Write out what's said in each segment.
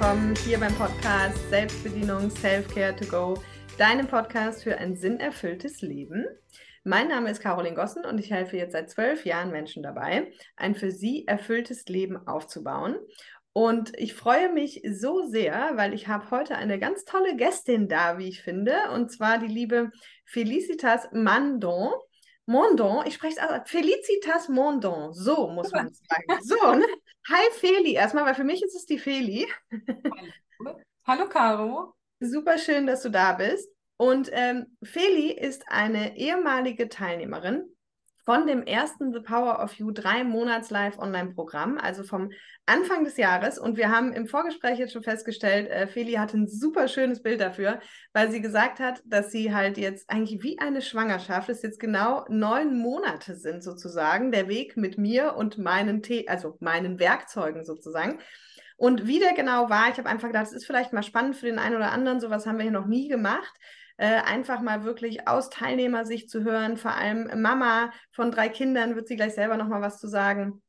willkommen hier beim Podcast Selbstbedienung Self-Care to Go, deinem Podcast für ein sinnerfülltes Leben. Mein Name ist Caroline Gossen und ich helfe jetzt seit zwölf Jahren Menschen dabei, ein für sie erfülltes Leben aufzubauen. Und ich freue mich so sehr, weil ich habe heute eine ganz tolle Gästin da, wie ich finde, und zwar die liebe Felicitas Mandon. Mondon, ich spreche es aus. Felicitas Mondon, so muss man sagen. So, ne? Hi Feli, erstmal, weil für mich ist es die Feli. Hallo, Hallo Caro. Super schön, dass du da bist. Und ähm, Feli ist eine ehemalige Teilnehmerin von dem ersten The Power of You drei Monats Live Online-Programm, also vom Anfang des Jahres. Und wir haben im Vorgespräch jetzt schon festgestellt, äh, Feli hatte ein super schönes Bild dafür, weil sie gesagt hat, dass sie halt jetzt eigentlich wie eine Schwangerschaft, es jetzt genau neun Monate sind sozusagen, der Weg mit mir und meinen, The also meinen Werkzeugen sozusagen. Und wie der genau war, ich habe einfach gedacht, das ist vielleicht mal spannend für den einen oder anderen, sowas haben wir hier noch nie gemacht. Äh, einfach mal wirklich aus Teilnehmersicht zu hören, vor allem Mama von drei Kindern, wird sie gleich selber nochmal was zu sagen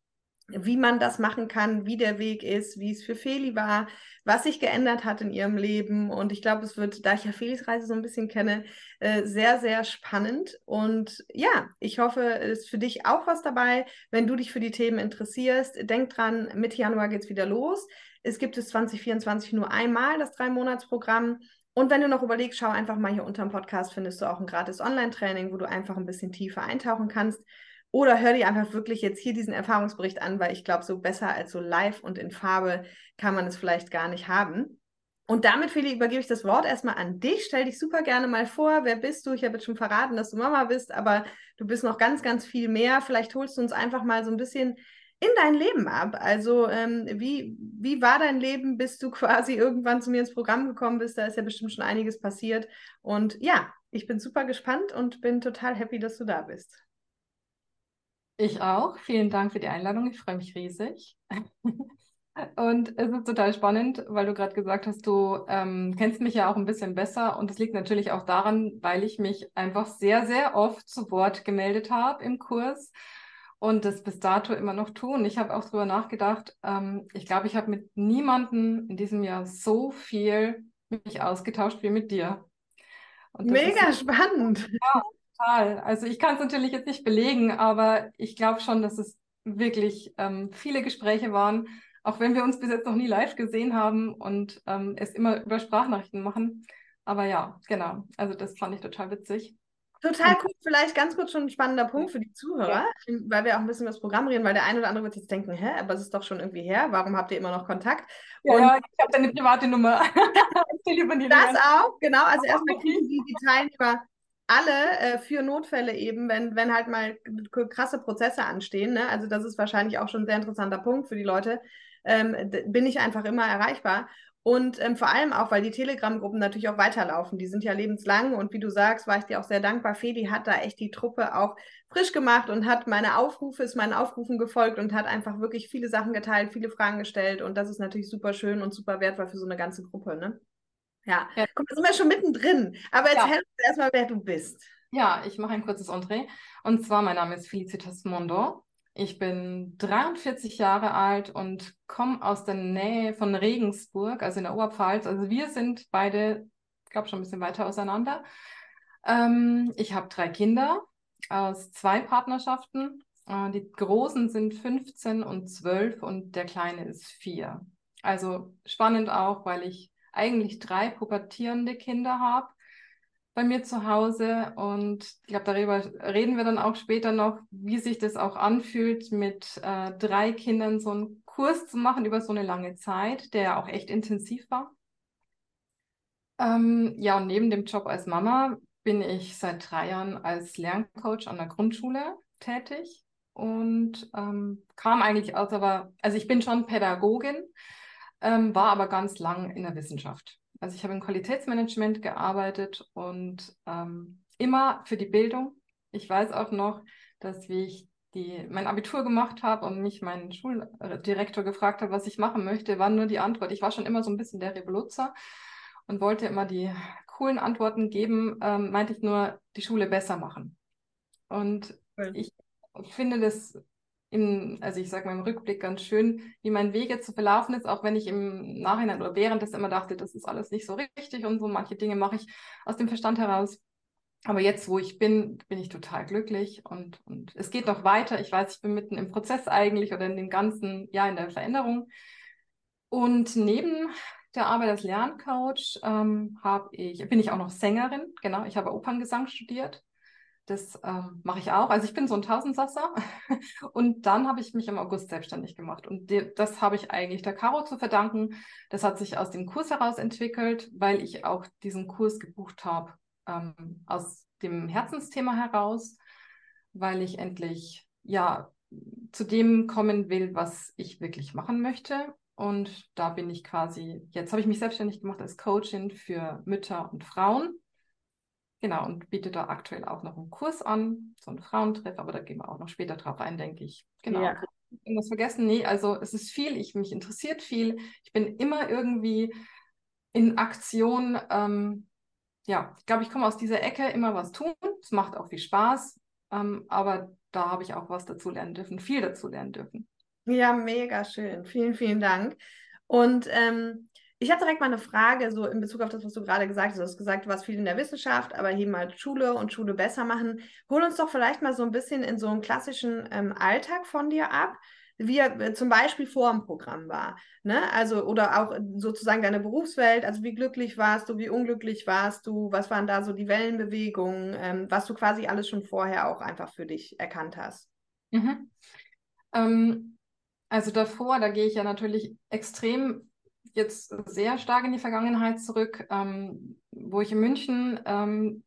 wie man das machen kann, wie der Weg ist, wie es für Feli war, was sich geändert hat in ihrem Leben. Und ich glaube, es wird, da ich ja Felis Reise so ein bisschen kenne, äh, sehr, sehr spannend. Und ja, ich hoffe, es ist für dich auch was dabei. Wenn du dich für die Themen interessierst, denk dran, Mitte Januar geht es wieder los. Es gibt es 2024 nur einmal, das Drei-Monats-Programm. Und wenn du noch überlegst, schau einfach mal hier unter dem Podcast, findest du auch ein gratis Online-Training, wo du einfach ein bisschen tiefer eintauchen kannst. Oder hör dir einfach wirklich jetzt hier diesen Erfahrungsbericht an, weil ich glaube, so besser als so live und in Farbe kann man es vielleicht gar nicht haben. Und damit, Feli, übergebe ich das Wort erstmal an dich. Stell dich super gerne mal vor. Wer bist du? Ich habe jetzt schon verraten, dass du Mama bist, aber du bist noch ganz, ganz viel mehr. Vielleicht holst du uns einfach mal so ein bisschen in dein Leben ab. Also ähm, wie, wie war dein Leben, bis du quasi irgendwann zu mir ins Programm gekommen bist? Da ist ja bestimmt schon einiges passiert. Und ja, ich bin super gespannt und bin total happy, dass du da bist. Ich auch. Vielen Dank für die Einladung. Ich freue mich riesig. Und es ist total spannend, weil du gerade gesagt hast, du ähm, kennst mich ja auch ein bisschen besser. Und es liegt natürlich auch daran, weil ich mich einfach sehr, sehr oft zu Wort gemeldet habe im Kurs und das bis dato immer noch tun. Ich habe auch darüber nachgedacht. Ähm, ich glaube, ich habe mit niemandem in diesem Jahr so viel mich ausgetauscht wie mit dir. Mega ist, spannend. Ja, total. Also ich kann es natürlich jetzt nicht belegen, aber ich glaube schon, dass es wirklich ähm, viele Gespräche waren, auch wenn wir uns bis jetzt noch nie live gesehen haben und ähm, es immer über Sprachnachrichten machen. Aber ja, genau. Also das fand ich total witzig. Total cool, vielleicht ganz kurz schon ein spannender Punkt für die Zuhörer, ja. weil wir auch ein bisschen über das Programm reden, weil der eine oder andere wird jetzt denken, hä, aber es ist doch schon irgendwie her, warum habt ihr immer noch Kontakt? Ja, und ich habe deine private Nummer. das auch, genau, also erstmal kriegen die, die Teilnehmer alle äh, für Notfälle eben, wenn, wenn halt mal krasse Prozesse anstehen, ne? also das ist wahrscheinlich auch schon ein sehr interessanter Punkt für die Leute, ähm, bin ich einfach immer erreichbar. Und ähm, vor allem auch, weil die Telegram-Gruppen natürlich auch weiterlaufen. Die sind ja lebenslang und wie du sagst, war ich dir auch sehr dankbar. Feli hat da echt die Truppe auch frisch gemacht und hat meine Aufrufe, ist meinen Aufrufen gefolgt und hat einfach wirklich viele Sachen geteilt, viele Fragen gestellt. Und das ist natürlich super schön und super wertvoll für so eine ganze Gruppe. Ne? Ja, ja. Komm, da sind wir schon mittendrin. Aber erzähl ja. uns erstmal, wer du bist. Ja, ich mache ein kurzes Entree. Und zwar, mein Name ist Felicitas Mondo. Ich bin 43 Jahre alt und komme aus der Nähe von Regensburg, also in der Oberpfalz. Also wir sind beide, ich glaube, schon ein bisschen weiter auseinander. Ähm, ich habe drei Kinder aus zwei Partnerschaften. Äh, die Großen sind 15 und 12 und der Kleine ist 4. Also spannend auch, weil ich eigentlich drei pubertierende Kinder habe bei mir zu Hause. Und ich glaube, darüber reden wir dann auch später noch, wie sich das auch anfühlt, mit äh, drei Kindern so einen Kurs zu machen über so eine lange Zeit, der auch echt intensiv war. Ähm, ja, und neben dem Job als Mama bin ich seit drei Jahren als Lerncoach an der Grundschule tätig und ähm, kam eigentlich aus, aber, also ich bin schon Pädagogin, ähm, war aber ganz lang in der Wissenschaft. Also ich habe im Qualitätsmanagement gearbeitet und ähm, immer für die Bildung. Ich weiß auch noch, dass wie ich die, mein Abitur gemacht habe und mich mein Schuldirektor gefragt hat, was ich machen möchte, war nur die Antwort. Ich war schon immer so ein bisschen der Revoluzer und wollte immer die coolen Antworten geben, ähm, meinte ich nur, die Schule besser machen. Und cool. ich finde das im, also ich sage mal im Rückblick ganz schön, wie mein Weg jetzt zu verlaufen ist, auch wenn ich im Nachhinein oder während das immer dachte, das ist alles nicht so richtig und so. Manche Dinge mache ich aus dem Verstand heraus. Aber jetzt, wo ich bin, bin ich total glücklich und, und es geht noch weiter. Ich weiß, ich bin mitten im Prozess eigentlich oder in dem ganzen, ja, in der Veränderung. Und neben der Arbeit als Lerncoach ähm, habe ich, bin ich auch noch Sängerin. Genau, ich habe Operngesang studiert. Das ähm, mache ich auch. Also ich bin so ein Tausendsasser. Und dann habe ich mich im August selbstständig gemacht. Und die, das habe ich eigentlich der Caro zu verdanken. Das hat sich aus dem Kurs heraus entwickelt, weil ich auch diesen Kurs gebucht habe ähm, aus dem Herzensthema heraus, weil ich endlich ja zu dem kommen will, was ich wirklich machen möchte. Und da bin ich quasi, jetzt habe ich mich selbstständig gemacht als Coachin für Mütter und Frauen. Genau, und biete da aktuell auch noch einen Kurs an, so einen Frauentreff, aber da gehen wir auch noch später drauf ein, denke ich. Genau. Ja. Irgendwas vergessen? Nee, also es ist viel, ich, mich interessiert viel. Ich bin immer irgendwie in Aktion. Ähm, ja, ich glaube, ich komme aus dieser Ecke, immer was tun. Es macht auch viel Spaß, ähm, aber da habe ich auch was dazu lernen dürfen, viel dazu lernen dürfen. Ja, mega schön. Vielen, vielen Dank. Und ähm, ich habe direkt mal eine Frage, so in Bezug auf das, was du gerade gesagt hast. Du hast gesagt, du warst viel in der Wissenschaft, aber hier mal Schule und Schule besser machen. Hol uns doch vielleicht mal so ein bisschen in so einen klassischen ähm, Alltag von dir ab, wie er äh, zum Beispiel vor dem Programm war. Ne? Also, oder auch sozusagen deine Berufswelt, also wie glücklich warst du, wie unglücklich warst du, was waren da so die Wellenbewegungen, ähm, was du quasi alles schon vorher auch einfach für dich erkannt hast. Mhm. Ähm, also davor, da gehe ich ja natürlich extrem jetzt sehr stark in die Vergangenheit zurück, ähm, wo ich in München ähm,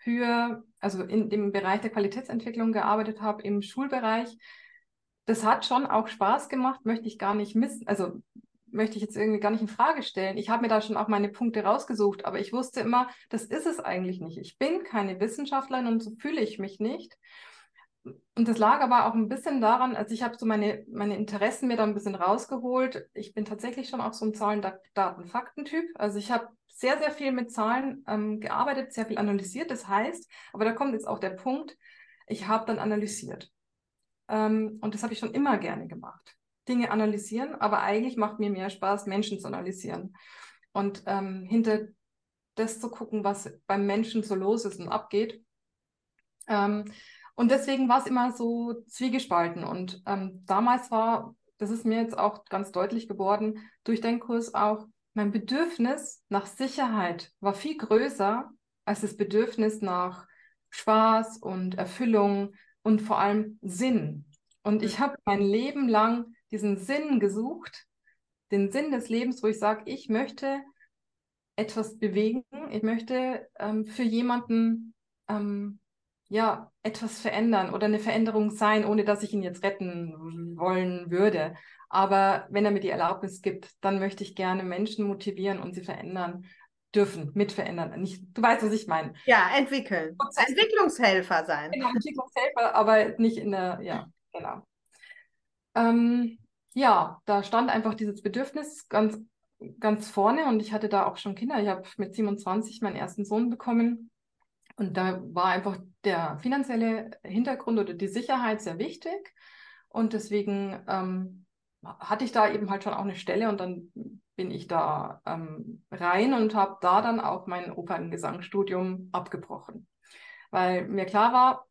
für, also in dem Bereich der Qualitätsentwicklung gearbeitet habe, im Schulbereich. Das hat schon auch Spaß gemacht, möchte ich gar nicht missen, also möchte ich jetzt irgendwie gar nicht in Frage stellen. Ich habe mir da schon auch meine Punkte rausgesucht, aber ich wusste immer, das ist es eigentlich nicht. Ich bin keine Wissenschaftlerin und so fühle ich mich nicht. Und das lag aber auch ein bisschen daran, also ich habe so meine, meine Interessen mir da ein bisschen rausgeholt. Ich bin tatsächlich schon auch so ein Zahlen, Daten, Fakten-Typ. Also ich habe sehr, sehr viel mit Zahlen ähm, gearbeitet, sehr viel analysiert. Das heißt, aber da kommt jetzt auch der Punkt, ich habe dann analysiert. Ähm, und das habe ich schon immer gerne gemacht. Dinge analysieren, aber eigentlich macht mir mehr Spaß, Menschen zu analysieren. Und ähm, hinter das zu gucken, was beim Menschen so los ist und abgeht. Ähm, und deswegen war es immer so zwiegespalten. Und ähm, damals war, das ist mir jetzt auch ganz deutlich geworden, durch den Kurs auch, mein Bedürfnis nach Sicherheit war viel größer als das Bedürfnis nach Spaß und Erfüllung und vor allem Sinn. Und ich habe mein Leben lang diesen Sinn gesucht, den Sinn des Lebens, wo ich sage, ich möchte etwas bewegen, ich möchte ähm, für jemanden ähm, ja, etwas verändern oder eine Veränderung sein, ohne dass ich ihn jetzt retten wollen würde. Aber wenn er mir die Erlaubnis gibt, dann möchte ich gerne Menschen motivieren und sie verändern dürfen, mitverändern. Nicht, du weißt, was ich meine. Ja, entwickeln. Entwicklungshelfer sein. Genau, Entwicklungshelfer, aber nicht in der, ja, genau. Ähm, ja, da stand einfach dieses Bedürfnis ganz, ganz vorne und ich hatte da auch schon Kinder. Ich habe mit 27 meinen ersten Sohn bekommen und da war einfach der finanzielle Hintergrund oder die Sicherheit sehr wichtig. Und deswegen ähm, hatte ich da eben halt schon auch eine Stelle und dann bin ich da ähm, rein und habe da dann auch mein Operngesangsstudium abgebrochen. Weil mir klar war,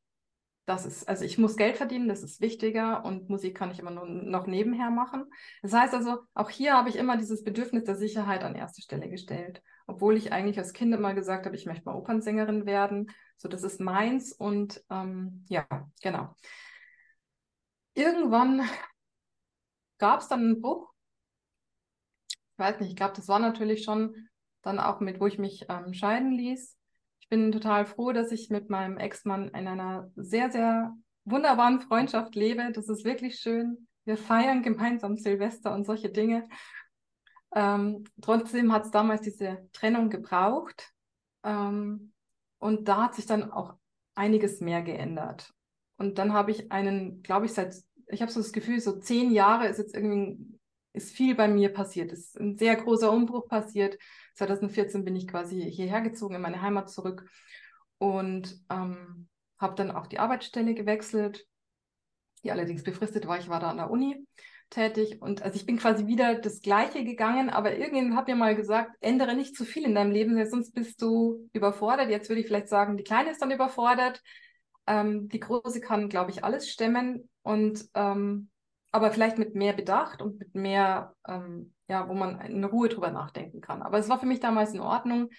das ist, also ich muss Geld verdienen, das ist wichtiger und Musik kann ich immer nur noch nebenher machen. Das heißt also, auch hier habe ich immer dieses Bedürfnis der Sicherheit an erste Stelle gestellt obwohl ich eigentlich als Kind immer gesagt habe, ich möchte mal Opernsängerin werden. So, das ist meins und ähm, ja, genau. Irgendwann gab es dann einen Bruch. Ich weiß nicht, ich glaube, das war natürlich schon dann auch mit, wo ich mich ähm, scheiden ließ. Ich bin total froh, dass ich mit meinem Ex-Mann in einer sehr, sehr wunderbaren Freundschaft lebe. Das ist wirklich schön. Wir feiern gemeinsam Silvester und solche Dinge. Ähm, trotzdem hat es damals diese Trennung gebraucht. Ähm, und da hat sich dann auch einiges mehr geändert. Und dann habe ich einen, glaube ich, seit, ich habe so das Gefühl, so zehn Jahre ist jetzt irgendwie, ist viel bei mir passiert. Es ist ein sehr großer Umbruch passiert. 2014 bin ich quasi hierher gezogen, in meine Heimat zurück und ähm, habe dann auch die Arbeitsstelle gewechselt die allerdings befristet war. Ich war da an der Uni tätig und also ich bin quasi wieder das Gleiche gegangen, aber irgendjemand hat mir mal gesagt, ändere nicht zu viel in deinem Leben, sonst bist du überfordert. Jetzt würde ich vielleicht sagen, die Kleine ist dann überfordert. Ähm, die Große kann, glaube ich, alles stemmen und ähm, aber vielleicht mit mehr Bedacht und mit mehr, ähm, ja, wo man in Ruhe drüber nachdenken kann. Aber es war für mich damals in Ordnung.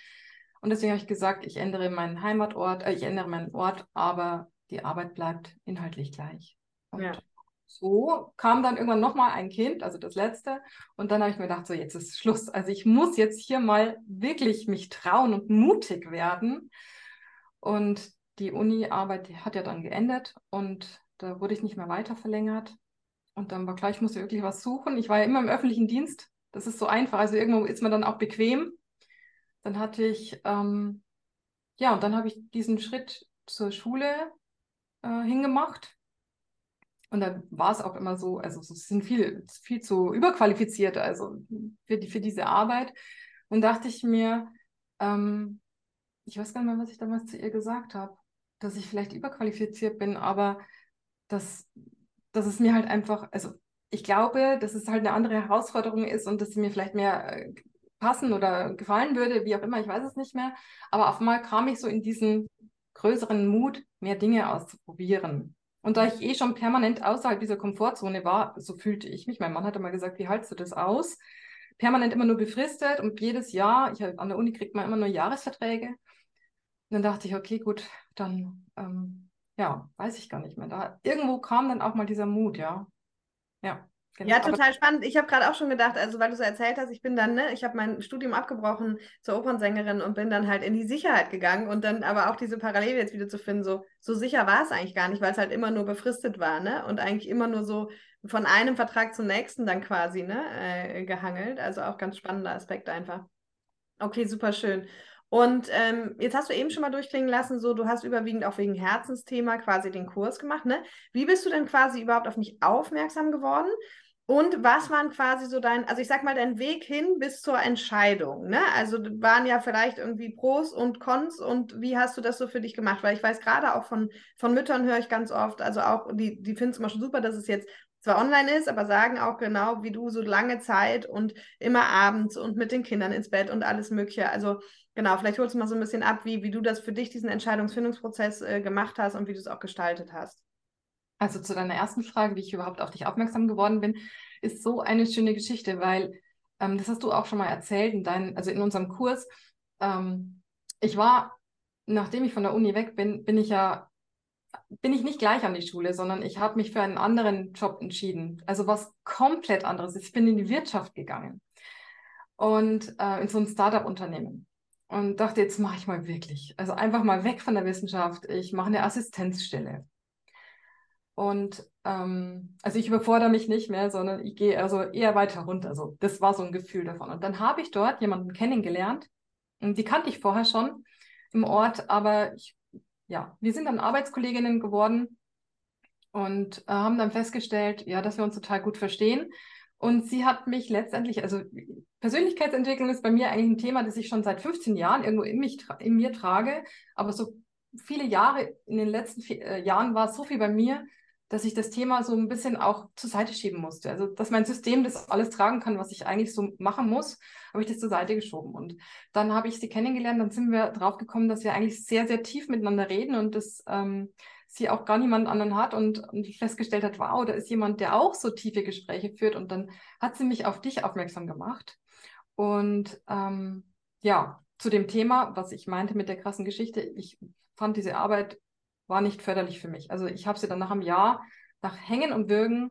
Und deswegen habe ich gesagt, ich ändere meinen Heimatort, äh, ich ändere meinen Ort, aber die Arbeit bleibt inhaltlich gleich. Und ja. So kam dann irgendwann nochmal ein Kind, also das letzte. Und dann habe ich mir gedacht, so jetzt ist Schluss. Also ich muss jetzt hier mal wirklich mich trauen und mutig werden. Und die Uni-Arbeit hat ja dann geendet und da wurde ich nicht mehr weiter verlängert. Und dann war klar, ich musste wirklich was suchen. Ich war ja immer im öffentlichen Dienst. Das ist so einfach. Also irgendwo ist man dann auch bequem. Dann hatte ich, ähm, ja, und dann habe ich diesen Schritt zur Schule äh, hingemacht. Und da war es auch immer so, also es sind viel, viel zu überqualifiziert, also für, die, für diese Arbeit. Und dachte ich mir, ähm, ich weiß gar nicht mehr, was ich damals zu ihr gesagt habe, dass ich vielleicht überqualifiziert bin, aber dass, dass es mir halt einfach, also ich glaube, dass es halt eine andere Herausforderung ist und dass sie mir vielleicht mehr äh, passen oder gefallen würde, wie auch immer, ich weiß es nicht mehr. Aber auf einmal kam ich so in diesen größeren Mut, mehr Dinge auszuprobieren. Und da ich eh schon permanent außerhalb dieser Komfortzone war, so fühlte ich mich. Mein Mann hatte mal gesagt, wie hältst du das aus? Permanent immer nur befristet und jedes Jahr, ich, an der Uni kriegt man immer nur Jahresverträge. Und dann dachte ich, okay, gut, dann, ähm, ja, weiß ich gar nicht mehr. Da irgendwo kam dann auch mal dieser Mut, ja. Ja. Genau. Ja, total spannend. Ich habe gerade auch schon gedacht, also weil du so erzählt hast, ich bin dann, ne, ich habe mein Studium abgebrochen zur Opernsängerin und bin dann halt in die Sicherheit gegangen und dann aber auch diese Parallele jetzt wieder zu finden, so, so sicher war es eigentlich gar nicht, weil es halt immer nur befristet war, ne? Und eigentlich immer nur so von einem Vertrag zum nächsten dann quasi, ne, äh, gehangelt. Also auch ganz spannender Aspekt einfach. Okay, super schön. Und ähm, jetzt hast du eben schon mal durchklingen lassen, so du hast überwiegend auch wegen Herzensthema quasi den Kurs gemacht, ne? Wie bist du denn quasi überhaupt auf mich aufmerksam geworden? Und was waren quasi so dein, also ich sag mal, dein Weg hin bis zur Entscheidung, ne? Also waren ja vielleicht irgendwie Pros und Cons und wie hast du das so für dich gemacht? Weil ich weiß gerade auch von, von Müttern höre ich ganz oft, also auch, die, die finden es immer schon super, dass es jetzt zwar online ist, aber sagen auch genau wie du so lange Zeit und immer abends und mit den Kindern ins Bett und alles Mögliche. Also genau, vielleicht holst du mal so ein bisschen ab, wie, wie du das für dich, diesen Entscheidungsfindungsprozess äh, gemacht hast und wie du es auch gestaltet hast. Also zu deiner ersten Frage, wie ich überhaupt auf dich aufmerksam geworden bin, ist so eine schöne Geschichte, weil ähm, das hast du auch schon mal erzählt in dein, also in unserem Kurs. Ähm, ich war, nachdem ich von der Uni weg bin, bin ich ja bin ich nicht gleich an die Schule, sondern ich habe mich für einen anderen Job entschieden. Also was komplett anderes. Ich bin in die Wirtschaft gegangen und äh, in so ein Startup-Unternehmen und dachte, jetzt mache ich mal wirklich. Also einfach mal weg von der Wissenschaft. Ich mache eine Assistenzstelle. Und ähm, also ich überfordere mich nicht mehr, sondern ich gehe also eher weiter runter. Also das war so ein Gefühl davon. Und dann habe ich dort jemanden kennengelernt. Und die kannte ich vorher schon im Ort, aber ich, ja, wir sind dann Arbeitskolleginnen geworden und äh, haben dann festgestellt, ja, dass wir uns total gut verstehen. Und sie hat mich letztendlich, also Persönlichkeitsentwicklung ist bei mir eigentlich ein Thema, das ich schon seit 15 Jahren irgendwo in, mich, in mir trage. Aber so viele Jahre, in den letzten vier, äh, Jahren war so viel bei mir, dass ich das Thema so ein bisschen auch zur Seite schieben musste. Also, dass mein System das alles tragen kann, was ich eigentlich so machen muss, habe ich das zur Seite geschoben. Und dann habe ich sie kennengelernt, dann sind wir drauf gekommen, dass wir eigentlich sehr, sehr tief miteinander reden und dass ähm, sie auch gar niemand anderen hat und, und festgestellt hat, wow, da ist jemand, der auch so tiefe Gespräche führt. Und dann hat sie mich auf dich aufmerksam gemacht. Und ähm, ja, zu dem Thema, was ich meinte mit der krassen Geschichte, ich fand diese Arbeit war nicht förderlich für mich. Also ich habe sie dann nach einem Jahr, nach Hängen und Würgen,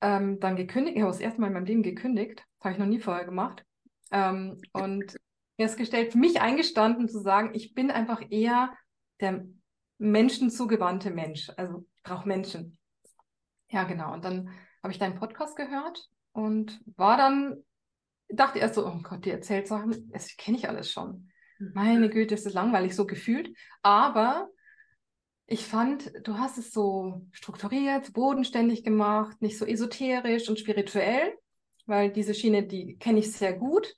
ähm, dann gekündigt. Ich habe das erste Mal in meinem Leben gekündigt. Habe ich noch nie vorher gemacht. Ähm, und festgestellt, für mich eingestanden zu sagen, ich bin einfach eher der menschenzugewandte Mensch. Also ich brauche Menschen. Ja, genau. Und dann habe ich deinen Podcast gehört und war dann, dachte erst so, oh Gott, die erzählt Sachen, das kenne ich alles schon. Mhm. Meine Güte, ist das langweilig so gefühlt. Aber ich fand, du hast es so strukturiert, bodenständig gemacht, nicht so esoterisch und spirituell, weil diese Schiene, die kenne ich sehr gut.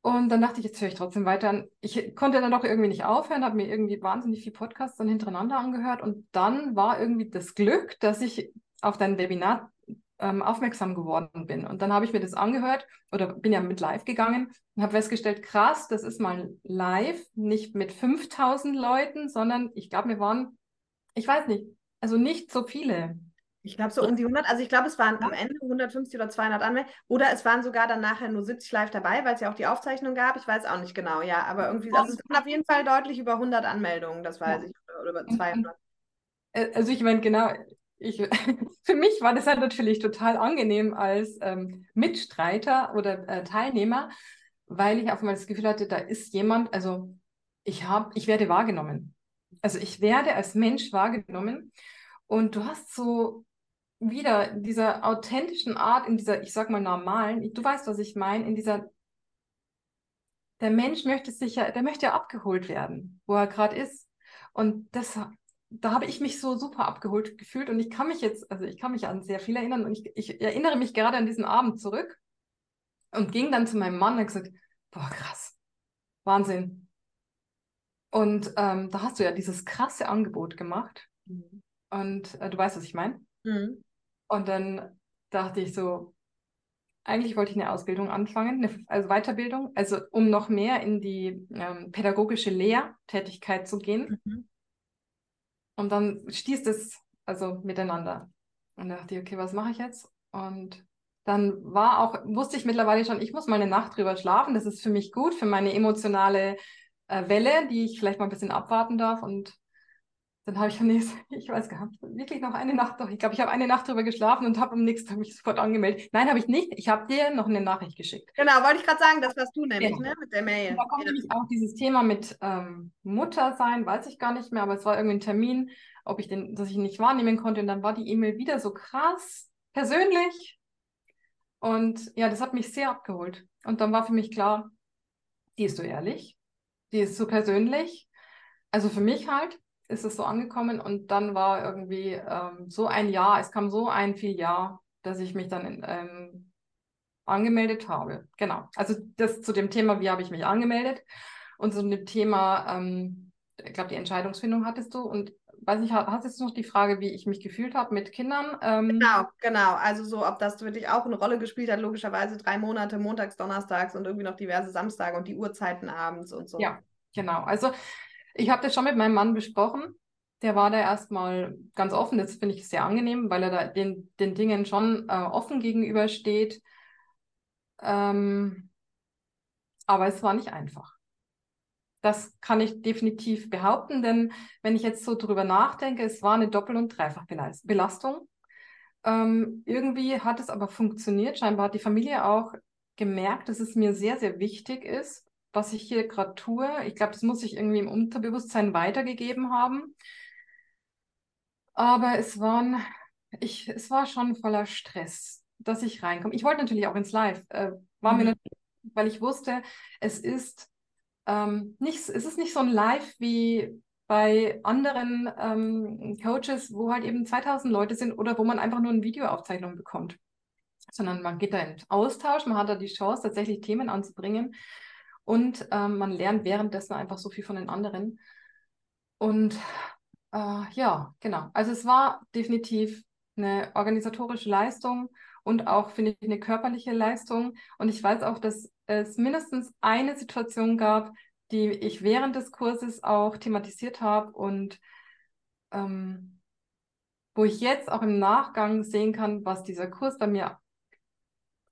Und dann dachte ich, jetzt höre ich trotzdem weiter. Ich konnte dann doch irgendwie nicht aufhören, habe mir irgendwie wahnsinnig viel Podcasts dann hintereinander angehört. Und dann war irgendwie das Glück, dass ich auf dein Webinar ähm, aufmerksam geworden bin. Und dann habe ich mir das angehört oder bin ja mit live gegangen und habe festgestellt, krass, das ist mal live, nicht mit 5000 Leuten, sondern ich glaube, wir waren, ich weiß nicht, also nicht so viele. Ich glaube so um die 100, also ich glaube, es waren am Ende 150 oder 200 Anmeldungen oder es waren sogar dann nachher nur 70 live dabei, weil es ja auch die Aufzeichnung gab. Ich weiß auch nicht genau, ja, aber irgendwie, also es waren auf jeden Fall deutlich über 100 Anmeldungen, das weiß ich, oder über 200. Äh, also ich meine, genau, ich, für mich war das halt natürlich total angenehm als ähm, Mitstreiter oder äh, Teilnehmer, weil ich auf einmal das Gefühl hatte, da ist jemand, also ich habe, ich werde wahrgenommen. Also ich werde als Mensch wahrgenommen und du hast so wieder dieser authentischen Art, in dieser, ich sag mal, normalen, du weißt, was ich meine, in dieser, der Mensch möchte sich ja, der möchte ja abgeholt werden, wo er gerade ist. Und das, da habe ich mich so super abgeholt gefühlt und ich kann mich jetzt, also ich kann mich an sehr viel erinnern und ich, ich erinnere mich gerade an diesen Abend zurück und ging dann zu meinem Mann und gesagt, boah, krass, Wahnsinn. Und ähm, da hast du ja dieses krasse Angebot gemacht. Mhm. Und äh, du weißt, was ich meine? Mhm. Und dann dachte ich so, eigentlich wollte ich eine Ausbildung anfangen, eine, also Weiterbildung, also um noch mehr in die ähm, pädagogische Lehrtätigkeit zu gehen. Mhm. Und dann stieß es also miteinander. Und da dachte ich, okay, was mache ich jetzt? Und dann war auch, wusste ich mittlerweile schon, ich muss mal eine Nacht drüber schlafen. Das ist für mich gut, für meine emotionale äh, Welle, die ich vielleicht mal ein bisschen abwarten darf. Und dann habe ich am nächsten, ich weiß gar nicht, wirklich noch eine Nacht, doch, ich glaube, ich habe eine Nacht drüber geschlafen und habe am nächsten Tag mich sofort angemeldet. Nein, habe ich nicht. Ich habe dir noch eine Nachricht geschickt. Genau, wollte ich gerade sagen, das warst du nämlich, ja. ne, mit der Mail. Und da kommt ja. nämlich auch dieses Thema mit ähm, Mutter sein, weiß ich gar nicht mehr, aber es war irgendwie ein Termin, ob ich den, dass ich ihn nicht wahrnehmen konnte. Und dann war die E-Mail wieder so krass persönlich. Und ja, das hat mich sehr abgeholt. Und dann war für mich klar, die ist so ehrlich, die ist so persönlich. Also für mich halt ist es so angekommen und dann war irgendwie ähm, so ein Jahr, es kam so ein viel Jahr, dass ich mich dann ähm, angemeldet habe. Genau. Also das zu dem Thema, wie habe ich mich angemeldet und zu dem Thema, ähm, ich glaube, die Entscheidungsfindung hattest du und weiß nicht, hast du noch die Frage, wie ich mich gefühlt habe mit Kindern? Ähm, genau, genau. Also so, ob das wirklich auch eine Rolle gespielt hat, logischerweise drei Monate, montags, donnerstags und irgendwie noch diverse Samstage und die Uhrzeiten abends und so. Ja, genau. Also ich habe das schon mit meinem Mann besprochen. Der war da erstmal ganz offen. Das finde ich sehr angenehm, weil er da den, den Dingen schon äh, offen gegenübersteht. Ähm, aber es war nicht einfach. Das kann ich definitiv behaupten, denn wenn ich jetzt so drüber nachdenke, es war eine Doppel- und Dreifachbelastung. Ähm, irgendwie hat es aber funktioniert. Scheinbar hat die Familie auch gemerkt, dass es mir sehr, sehr wichtig ist, was ich hier gerade tue. Ich glaube, das muss ich irgendwie im Unterbewusstsein weitergegeben haben. Aber es waren, ich, es war schon voller Stress, dass ich reinkomme. Ich wollte natürlich auch ins Live. Äh, war mhm. mir natürlich, weil ich wusste, es ist ähm, nicht, es ist nicht so ein Live wie bei anderen ähm, Coaches, wo halt eben 2000 Leute sind oder wo man einfach nur eine Videoaufzeichnung bekommt, sondern man geht da in Austausch, man hat da die Chance, tatsächlich Themen anzubringen, und ähm, man lernt währenddessen einfach so viel von den anderen. Und äh, ja, genau. Also es war definitiv eine organisatorische Leistung und auch, finde ich, eine körperliche Leistung. Und ich weiß auch, dass es mindestens eine Situation gab, die ich während des Kurses auch thematisiert habe und ähm, wo ich jetzt auch im Nachgang sehen kann, was dieser Kurs bei mir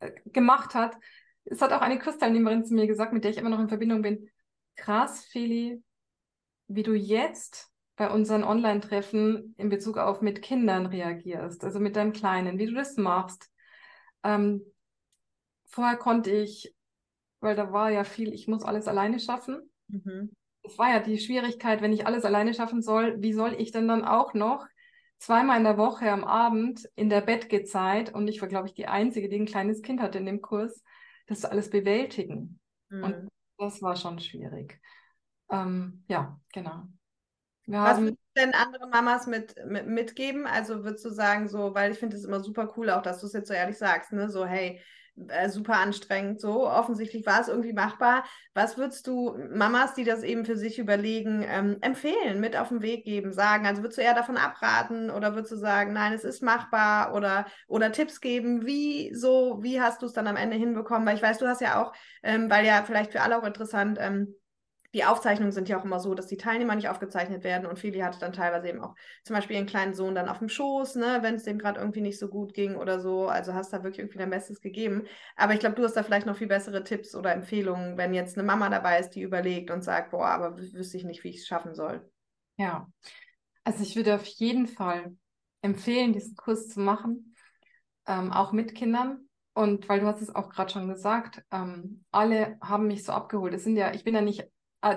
äh, gemacht hat, es hat auch eine Kursteilnehmerin zu mir gesagt, mit der ich immer noch in Verbindung bin. Krass, Feli, wie du jetzt bei unseren Online-Treffen in Bezug auf mit Kindern reagierst, also mit deinem Kleinen, wie du das machst. Ähm, vorher konnte ich, weil da war ja viel, ich muss alles alleine schaffen. Mhm. Es war ja die Schwierigkeit, wenn ich alles alleine schaffen soll, wie soll ich denn dann auch noch zweimal in der Woche am Abend in der Bettgezeit, und ich war, glaube ich, die Einzige, die ein kleines Kind hatte in dem Kurs, das alles bewältigen. Mhm. Und das war schon schwierig. Ähm, ja, genau. Wir was, haben, denn anderen Mamas mit, mit, mitgeben? Also würdest du sagen, so, weil ich finde es immer super cool, auch dass du es jetzt so ehrlich sagst, ne? So, hey, äh, super anstrengend. So offensichtlich war es irgendwie machbar. Was würdest du Mamas, die das eben für sich überlegen, ähm, empfehlen, mit auf den Weg geben, sagen? Also würdest du eher davon abraten oder würdest du sagen, nein, es ist machbar oder, oder Tipps geben? Wie so, wie hast du es dann am Ende hinbekommen? Weil ich weiß, du hast ja auch, ähm, weil ja vielleicht für alle auch interessant, ähm, die Aufzeichnungen sind ja auch immer so, dass die Teilnehmer nicht aufgezeichnet werden und Feli hatte dann teilweise eben auch zum Beispiel ihren kleinen Sohn dann auf dem Schoß, ne, wenn es dem gerade irgendwie nicht so gut ging oder so. Also hast da wirklich irgendwie dein Bestes gegeben. Aber ich glaube, du hast da vielleicht noch viel bessere Tipps oder Empfehlungen, wenn jetzt eine Mama dabei ist, die überlegt und sagt, boah, aber wüsste ich nicht, wie ich es schaffen soll. Ja, also ich würde auf jeden Fall empfehlen, diesen Kurs zu machen, ähm, auch mit Kindern. Und weil du hast es auch gerade schon gesagt, ähm, alle haben mich so abgeholt. Es sind ja, ich bin ja nicht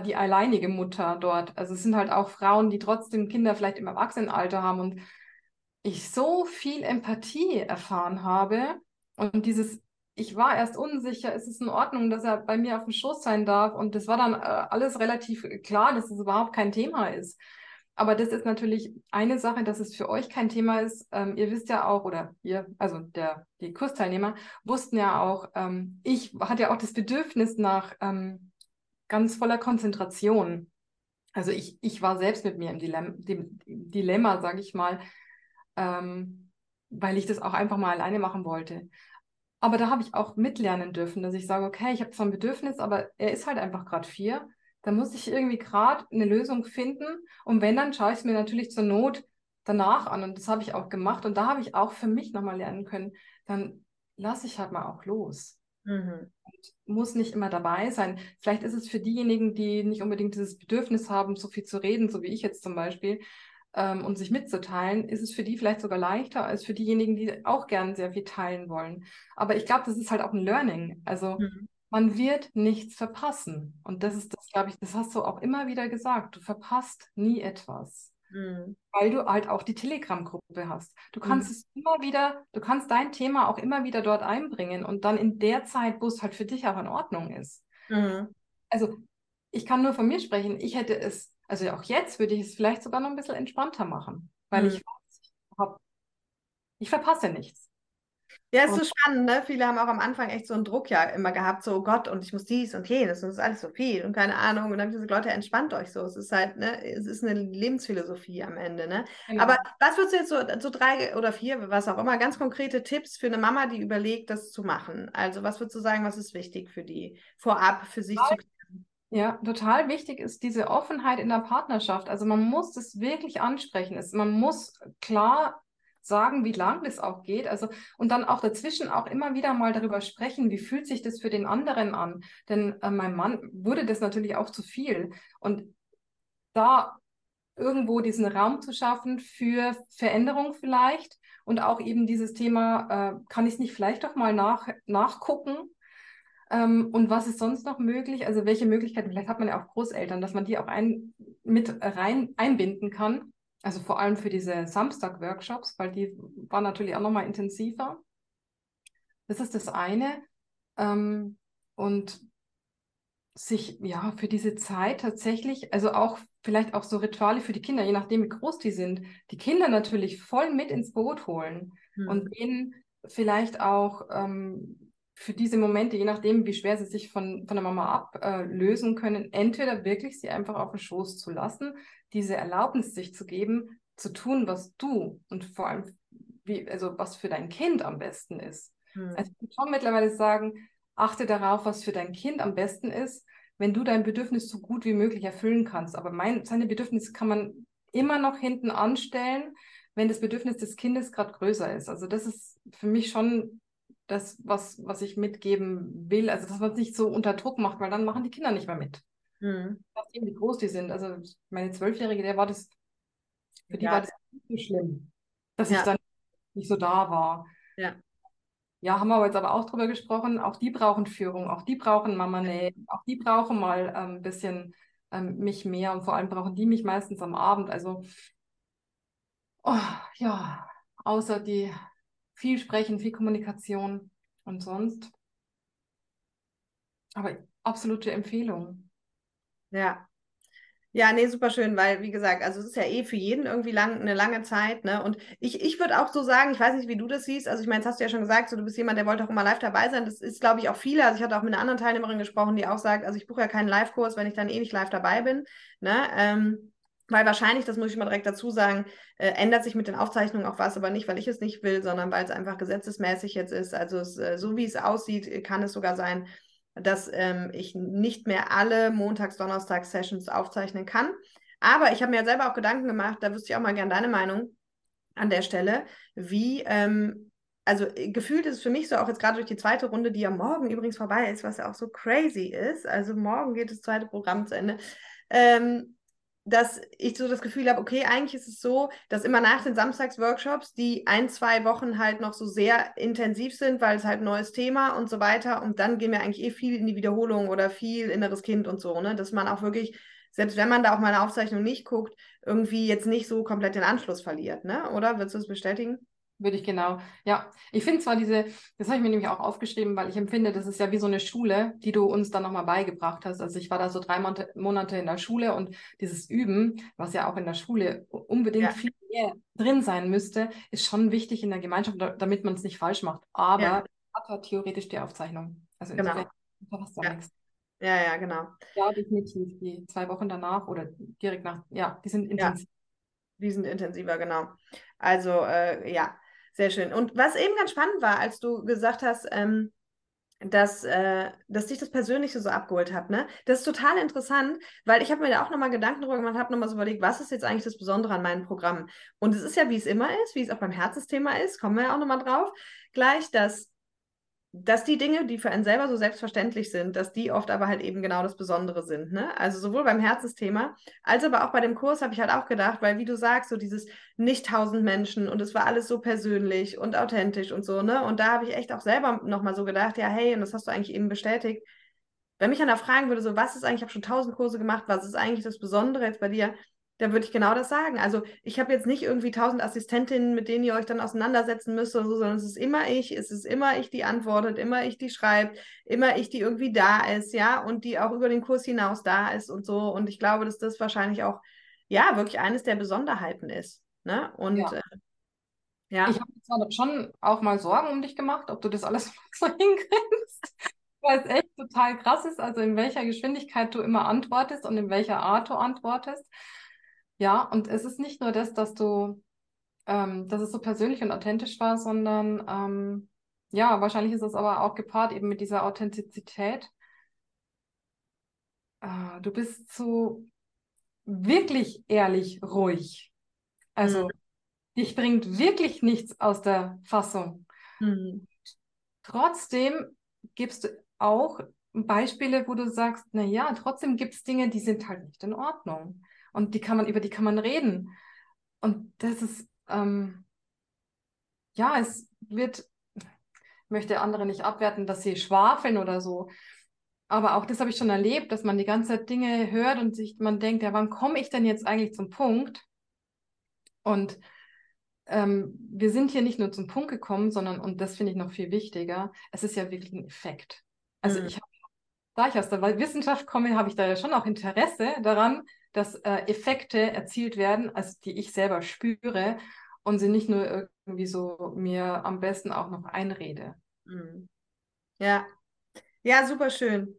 die alleinige Mutter dort. Also es sind halt auch Frauen, die trotzdem Kinder vielleicht im Erwachsenenalter haben und ich so viel Empathie erfahren habe und dieses, ich war erst unsicher, ist es in Ordnung, dass er bei mir auf dem Schoß sein darf und das war dann äh, alles relativ klar, dass es überhaupt kein Thema ist. Aber das ist natürlich eine Sache, dass es für euch kein Thema ist. Ähm, ihr wisst ja auch, oder ihr, also der, die Kursteilnehmer, wussten ja auch, ähm, ich hatte ja auch das Bedürfnis nach ähm, ganz voller Konzentration. Also ich, ich war selbst mit mir im Dilemma, Dilemma sage ich mal, ähm, weil ich das auch einfach mal alleine machen wollte. Aber da habe ich auch mitlernen dürfen, dass ich sage, okay, ich habe zwar ein Bedürfnis, aber er ist halt einfach gerade vier. Da muss ich irgendwie gerade eine Lösung finden. Und wenn, dann schaue ich es mir natürlich zur Not danach an. Und das habe ich auch gemacht. Und da habe ich auch für mich nochmal lernen können, dann lasse ich halt mal auch los. Mhm. muss nicht immer dabei sein. Vielleicht ist es für diejenigen, die nicht unbedingt dieses Bedürfnis haben, so viel zu reden, so wie ich jetzt zum Beispiel, ähm, und sich mitzuteilen, ist es für die vielleicht sogar leichter als für diejenigen, die auch gern sehr viel teilen wollen. Aber ich glaube, das ist halt auch ein Learning. Also mhm. man wird nichts verpassen. Und das ist das, glaube ich, das hast du auch immer wieder gesagt. Du verpasst nie etwas. Mhm. Weil du halt auch die Telegram-Gruppe hast. Du kannst mhm. es immer wieder, du kannst dein Thema auch immer wieder dort einbringen und dann in der Zeit, wo es halt für dich auch in Ordnung ist. Mhm. Also ich kann nur von mir sprechen. Ich hätte es, also auch jetzt würde ich es vielleicht sogar noch ein bisschen entspannter machen, weil ich mhm. weiß, ich, hab, ich verpasse nichts. Ja, ist so spannend, ne? Viele haben auch am Anfang echt so einen Druck ja immer gehabt, so oh Gott, und ich muss dies und jenes und es ist alles so viel und keine Ahnung. Und dann habe ich gesagt, Leute, entspannt euch so. Es ist halt, ne, es ist eine Lebensphilosophie am Ende, ne? Genau. Aber was würdest du jetzt so, so drei oder vier, was auch immer, ganz konkrete Tipps für eine Mama, die überlegt, das zu machen? Also, was würdest du sagen, was ist wichtig für die vorab, für sich zu klären? Ja, total wichtig ist diese Offenheit in der Partnerschaft. Also man muss das wirklich ansprechen. man muss klar sagen, wie lang das auch geht. Also, und dann auch dazwischen auch immer wieder mal darüber sprechen, wie fühlt sich das für den anderen an? Denn äh, meinem Mann wurde das natürlich auch zu viel. Und da irgendwo diesen Raum zu schaffen für Veränderung vielleicht und auch eben dieses Thema, äh, kann ich es nicht vielleicht doch mal nach, nachgucken? Ähm, und was ist sonst noch möglich? Also welche Möglichkeiten, vielleicht hat man ja auch Großeltern, dass man die auch ein, mit rein einbinden kann. Also vor allem für diese Samstag-Workshops, weil die waren natürlich auch nochmal intensiver. Das ist das eine. Ähm, und sich ja für diese Zeit tatsächlich, also auch vielleicht auch so Rituale für die Kinder, je nachdem wie groß die sind, die Kinder natürlich voll mit ins Boot holen mhm. und denen vielleicht auch ähm, für diese Momente, je nachdem, wie schwer sie sich von, von der Mama ablösen äh, können, entweder wirklich sie einfach auf den Schoß zu lassen, diese Erlaubnis sich zu geben, zu tun, was du und vor allem, wie, also was für dein Kind am besten ist. Hm. Also ich kann schon mittlerweile sagen, achte darauf, was für dein Kind am besten ist, wenn du dein Bedürfnis so gut wie möglich erfüllen kannst. Aber mein, seine Bedürfnisse kann man immer noch hinten anstellen, wenn das Bedürfnis des Kindes gerade größer ist. Also das ist für mich schon das, was, was ich mitgeben will. Also, dass man es nicht so unter Druck macht, weil dann machen die Kinder nicht mehr mit. Mhm. Wie groß die sind. Also, meine Zwölfjährige, der war das, für die ja. war das nicht so schlimm, dass ja. ich dann nicht so da war. Ja. Ja, haben wir jetzt aber auch drüber gesprochen. Auch die brauchen Führung, auch die brauchen Mama Nähe, auch die brauchen mal ein ähm, bisschen ähm, mich mehr und vor allem brauchen die mich meistens am Abend. Also, oh, ja, außer die viel sprechen, viel Kommunikation und sonst. Aber absolute Empfehlung. Ja. Ja, nee, super schön, weil, wie gesagt, also es ist ja eh für jeden irgendwie lang, eine lange Zeit, ne? Und ich, ich würde auch so sagen, ich weiß nicht, wie du das siehst, also ich meine, das hast du ja schon gesagt, so du bist jemand, der wollte auch immer live dabei sein. Das ist, glaube ich, auch viele. Also ich hatte auch mit einer anderen Teilnehmerin gesprochen, die auch sagt, also ich buche ja keinen Live-Kurs, wenn ich dann eh nicht live dabei bin, ne? Ähm, weil wahrscheinlich, das muss ich mal direkt dazu sagen, äh, ändert sich mit den Aufzeichnungen auch was, aber nicht, weil ich es nicht will, sondern weil es einfach gesetzesmäßig jetzt ist. Also es, äh, so wie es aussieht, kann es sogar sein, dass ähm, ich nicht mehr alle Montags-, Donnerstags-Sessions aufzeichnen kann. Aber ich habe mir selber auch Gedanken gemacht, da wüsste ich auch mal gerne deine Meinung an der Stelle, wie, ähm, also äh, gefühlt ist es für mich so, auch jetzt gerade durch die zweite Runde, die ja morgen übrigens vorbei ist, was ja auch so crazy ist. Also morgen geht das zweite Programm zu Ende. Ähm, dass ich so das Gefühl habe, okay, eigentlich ist es so, dass immer nach den Samstagsworkshops, die ein, zwei Wochen halt noch so sehr intensiv sind, weil es halt ein neues Thema und so weiter. Und dann gehen wir eigentlich eh viel in die Wiederholung oder viel inneres Kind und so, ne? Dass man auch wirklich, selbst wenn man da auch mal eine Aufzeichnung nicht guckt, irgendwie jetzt nicht so komplett den Anschluss verliert, ne? Oder? Würdest du das bestätigen? Würde ich genau. Ja, ich finde zwar diese, das habe ich mir nämlich auch aufgeschrieben, weil ich empfinde, das ist ja wie so eine Schule, die du uns dann nochmal beigebracht hast. Also ich war da so drei Monate in der Schule und dieses Üben, was ja auch in der Schule unbedingt ja. viel mehr drin sein müsste, ist schon wichtig in der Gemeinschaft, damit man es nicht falsch macht. Aber ja. hat halt theoretisch die Aufzeichnung. Also genau. insofern ja. nichts. Ja, ja, genau. Ja, definitiv. Die zwei Wochen danach oder direkt nach, ja, die sind intensiv. Ja, die sind intensiver, genau. Also, äh, ja. Sehr schön. Und was eben ganz spannend war, als du gesagt hast, ähm, dass, äh, dass dich das Persönliche so abgeholt hat, ne? Das ist total interessant, weil ich habe mir da auch nochmal Gedanken darüber gemacht, habe nochmal so überlegt, was ist jetzt eigentlich das Besondere an meinem Programm? Und es ist ja, wie es immer ist, wie es auch beim Herzensthema ist, kommen wir ja auch nochmal drauf, gleich, dass dass die Dinge, die für einen selber so selbstverständlich sind, dass die oft aber halt eben genau das Besondere sind. Ne? Also sowohl beim Herzensthema als aber auch bei dem Kurs habe ich halt auch gedacht, weil wie du sagst, so dieses nicht tausend Menschen und es war alles so persönlich und authentisch und so, ne? Und da habe ich echt auch selber nochmal so gedacht, ja, hey, und das hast du eigentlich eben bestätigt. Wenn mich einer fragen würde, so, was ist eigentlich, ich habe schon tausend Kurse gemacht, was ist eigentlich das Besondere jetzt bei dir? Da würde ich genau das sagen. Also ich habe jetzt nicht irgendwie tausend Assistentinnen, mit denen ihr euch dann auseinandersetzen müsst oder so, sondern es ist immer ich, es ist immer ich, die antwortet, immer ich, die schreibt, immer ich, die irgendwie da ist, ja, und die auch über den Kurs hinaus da ist und so. Und ich glaube, dass das wahrscheinlich auch, ja, wirklich eines der Besonderheiten ist. Ne? Und ja. Äh, ja. Ich habe zwar schon auch mal Sorgen um dich gemacht, ob du das alles so hinkriegst. Weil es echt total krass ist, also in welcher Geschwindigkeit du immer antwortest und in welcher Art du antwortest. Ja, und es ist nicht nur das, dass du, ähm, dass es so persönlich und authentisch war, sondern ähm, ja, wahrscheinlich ist es aber auch gepaart eben mit dieser Authentizität. Äh, du bist so wirklich ehrlich ruhig. Also mhm. dich bringt wirklich nichts aus der Fassung. Mhm. Trotzdem gibst du auch Beispiele, wo du sagst, na ja, trotzdem gibt es Dinge, die sind halt nicht in Ordnung und die kann man, über die kann man reden. Und das ist, ähm, ja, es wird, ich möchte andere nicht abwerten, dass sie schwafeln oder so. Aber auch das habe ich schon erlebt, dass man die ganze Zeit Dinge hört und sich man denkt, ja, wann komme ich denn jetzt eigentlich zum Punkt? Und ähm, wir sind hier nicht nur zum Punkt gekommen, sondern, und das finde ich noch viel wichtiger, es ist ja wirklich ein Effekt. Also mhm. ich habe, da ich aus der Wissenschaft komme, habe ich da ja schon auch Interesse daran, dass äh, Effekte erzielt werden, also die ich selber spüre und sie nicht nur irgendwie so mir am besten auch noch einrede. Mhm. Ja, ja, super schön.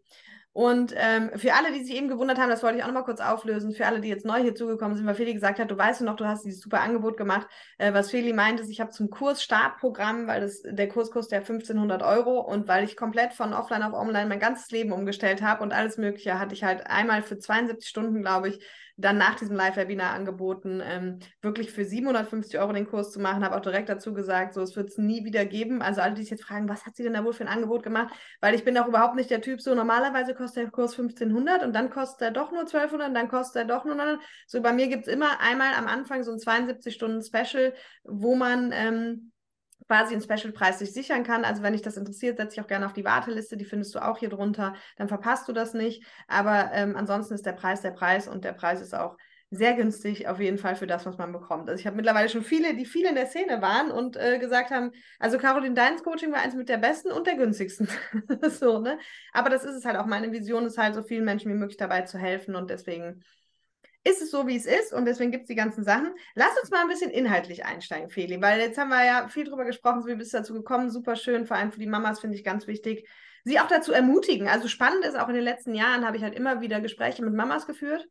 Und ähm, für alle, die sich eben gewundert haben, das wollte ich auch noch mal kurz auflösen, für alle, die jetzt neu hier zugekommen sind, weil Feli gesagt hat, du weißt noch, du hast dieses super Angebot gemacht. Äh, was Feli meint, ist, ich habe zum Kurs Startprogramm, weil das, der Kurs kostet ja 1500 Euro und weil ich komplett von offline auf online mein ganzes Leben umgestellt habe und alles Mögliche, hatte ich halt einmal für 72 Stunden, glaube ich, dann nach diesem Live-Webinar angeboten, ähm, wirklich für 750 Euro den Kurs zu machen. Habe auch direkt dazu gesagt, so es wird es nie wieder geben. Also alle, die sich jetzt fragen, was hat sie denn da wohl für ein Angebot gemacht? Weil ich bin auch überhaupt nicht der Typ, so normalerweise kostet der Kurs 1500 und dann kostet er doch nur 1200 und dann kostet er doch nur 900. So bei mir gibt es immer einmal am Anfang so ein 72-Stunden-Special, wo man ähm, quasi einen Special-Preis sich sichern kann. Also wenn dich das interessiert, setze ich auch gerne auf die Warteliste, die findest du auch hier drunter, dann verpasst du das nicht. Aber ähm, ansonsten ist der Preis der Preis und der Preis ist auch sehr günstig auf jeden Fall für das, was man bekommt. Also ich habe mittlerweile schon viele, die viele in der Szene waren und äh, gesagt haben, also Caroline, deins Coaching war eins mit der besten und der günstigsten. so, ne? Aber das ist es halt auch. Meine Vision ist halt, so vielen Menschen wie möglich dabei zu helfen und deswegen ist es so, wie es ist und deswegen gibt es die ganzen Sachen. Lass uns mal ein bisschen inhaltlich einsteigen, Feli, weil jetzt haben wir ja viel drüber gesprochen, so wie bist du dazu gekommen, super schön, vor allem für die Mamas finde ich ganz wichtig, sie auch dazu ermutigen. Also spannend ist, auch in den letzten Jahren habe ich halt immer wieder Gespräche mit Mamas geführt,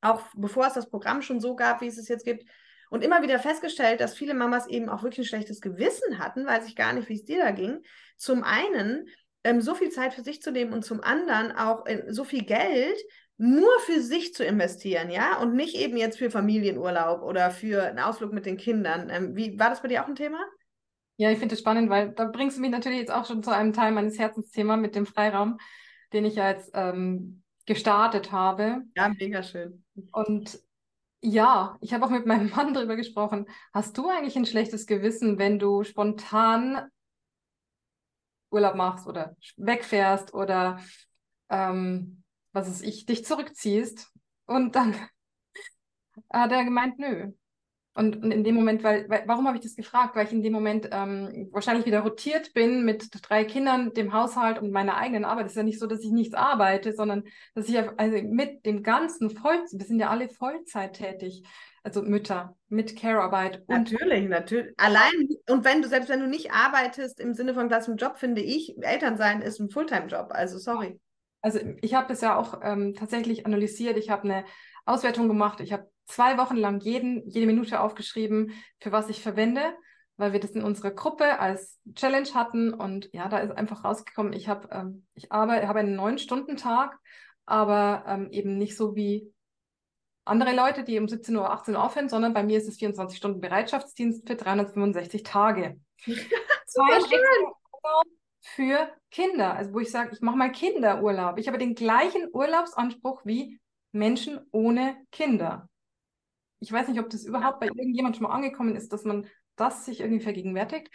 auch bevor es das Programm schon so gab, wie es es jetzt gibt, und immer wieder festgestellt, dass viele Mamas eben auch wirklich ein schlechtes Gewissen hatten, weiß ich gar nicht, wie es dir da ging. Zum einen ähm, so viel Zeit für sich zu nehmen und zum anderen auch so viel Geld nur für sich zu investieren, ja, und nicht eben jetzt für Familienurlaub oder für einen Ausflug mit den Kindern. Ähm, wie war das bei dir auch ein Thema? Ja, ich finde es spannend, weil da bringst du mich natürlich jetzt auch schon zu einem Teil meines Herzensthemas mit dem Freiraum, den ich ja jetzt ähm, gestartet habe. Ja, mega schön. Und ja, ich habe auch mit meinem Mann darüber gesprochen. Hast du eigentlich ein schlechtes Gewissen, wenn du spontan Urlaub machst oder wegfährst oder ähm, was ist ich, dich zurückziehst. Und dann hat er gemeint, nö. Und, und in dem Moment, weil, weil warum habe ich das gefragt? Weil ich in dem Moment ähm, wahrscheinlich wieder rotiert bin mit drei Kindern, dem Haushalt und meiner eigenen Arbeit. Es ist ja nicht so, dass ich nichts arbeite, sondern dass ich also mit dem ganzen Vollzeit, wir sind ja alle Vollzeit tätig, also Mütter mit Care-Arbeit. Natürlich, natürlich. Allein, und wenn du, selbst wenn du nicht arbeitest im Sinne von klassischem Job, finde ich, Elternsein ist ein Fulltime-Job. Also sorry. Also ich habe das ja auch ähm, tatsächlich analysiert. Ich habe eine Auswertung gemacht. Ich habe zwei Wochen lang jeden, jede Minute aufgeschrieben, für was ich verwende, weil wir das in unserer Gruppe als Challenge hatten. Und ja, da ist einfach rausgekommen, ich habe ähm, ich arbeite, habe einen neun-Stunden-Tag, aber ähm, eben nicht so wie andere Leute, die um 17 Uhr, 18 Uhr aufhören, sondern bei mir ist es 24 Stunden Bereitschaftsdienst für 365 Tage. Super schön für Kinder. Also wo ich sage, ich mache mal Kinderurlaub. Ich habe den gleichen Urlaubsanspruch wie Menschen ohne Kinder. Ich weiß nicht, ob das überhaupt bei irgendjemand schon mal angekommen ist, dass man das sich irgendwie vergegenwärtigt.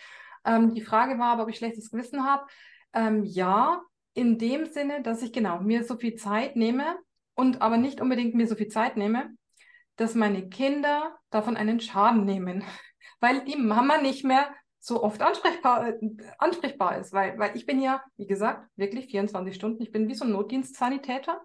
Ähm, die Frage war aber, ob ich schlechtes Gewissen habe. Ähm, ja, in dem Sinne, dass ich genau mir so viel Zeit nehme und aber nicht unbedingt mir so viel Zeit nehme, dass meine Kinder davon einen Schaden nehmen, weil die Mama nicht mehr so oft ansprechbar, äh, ansprechbar ist, weil, weil ich bin ja, wie gesagt, wirklich 24 Stunden, ich bin wie so ein Notdienstsanitäter.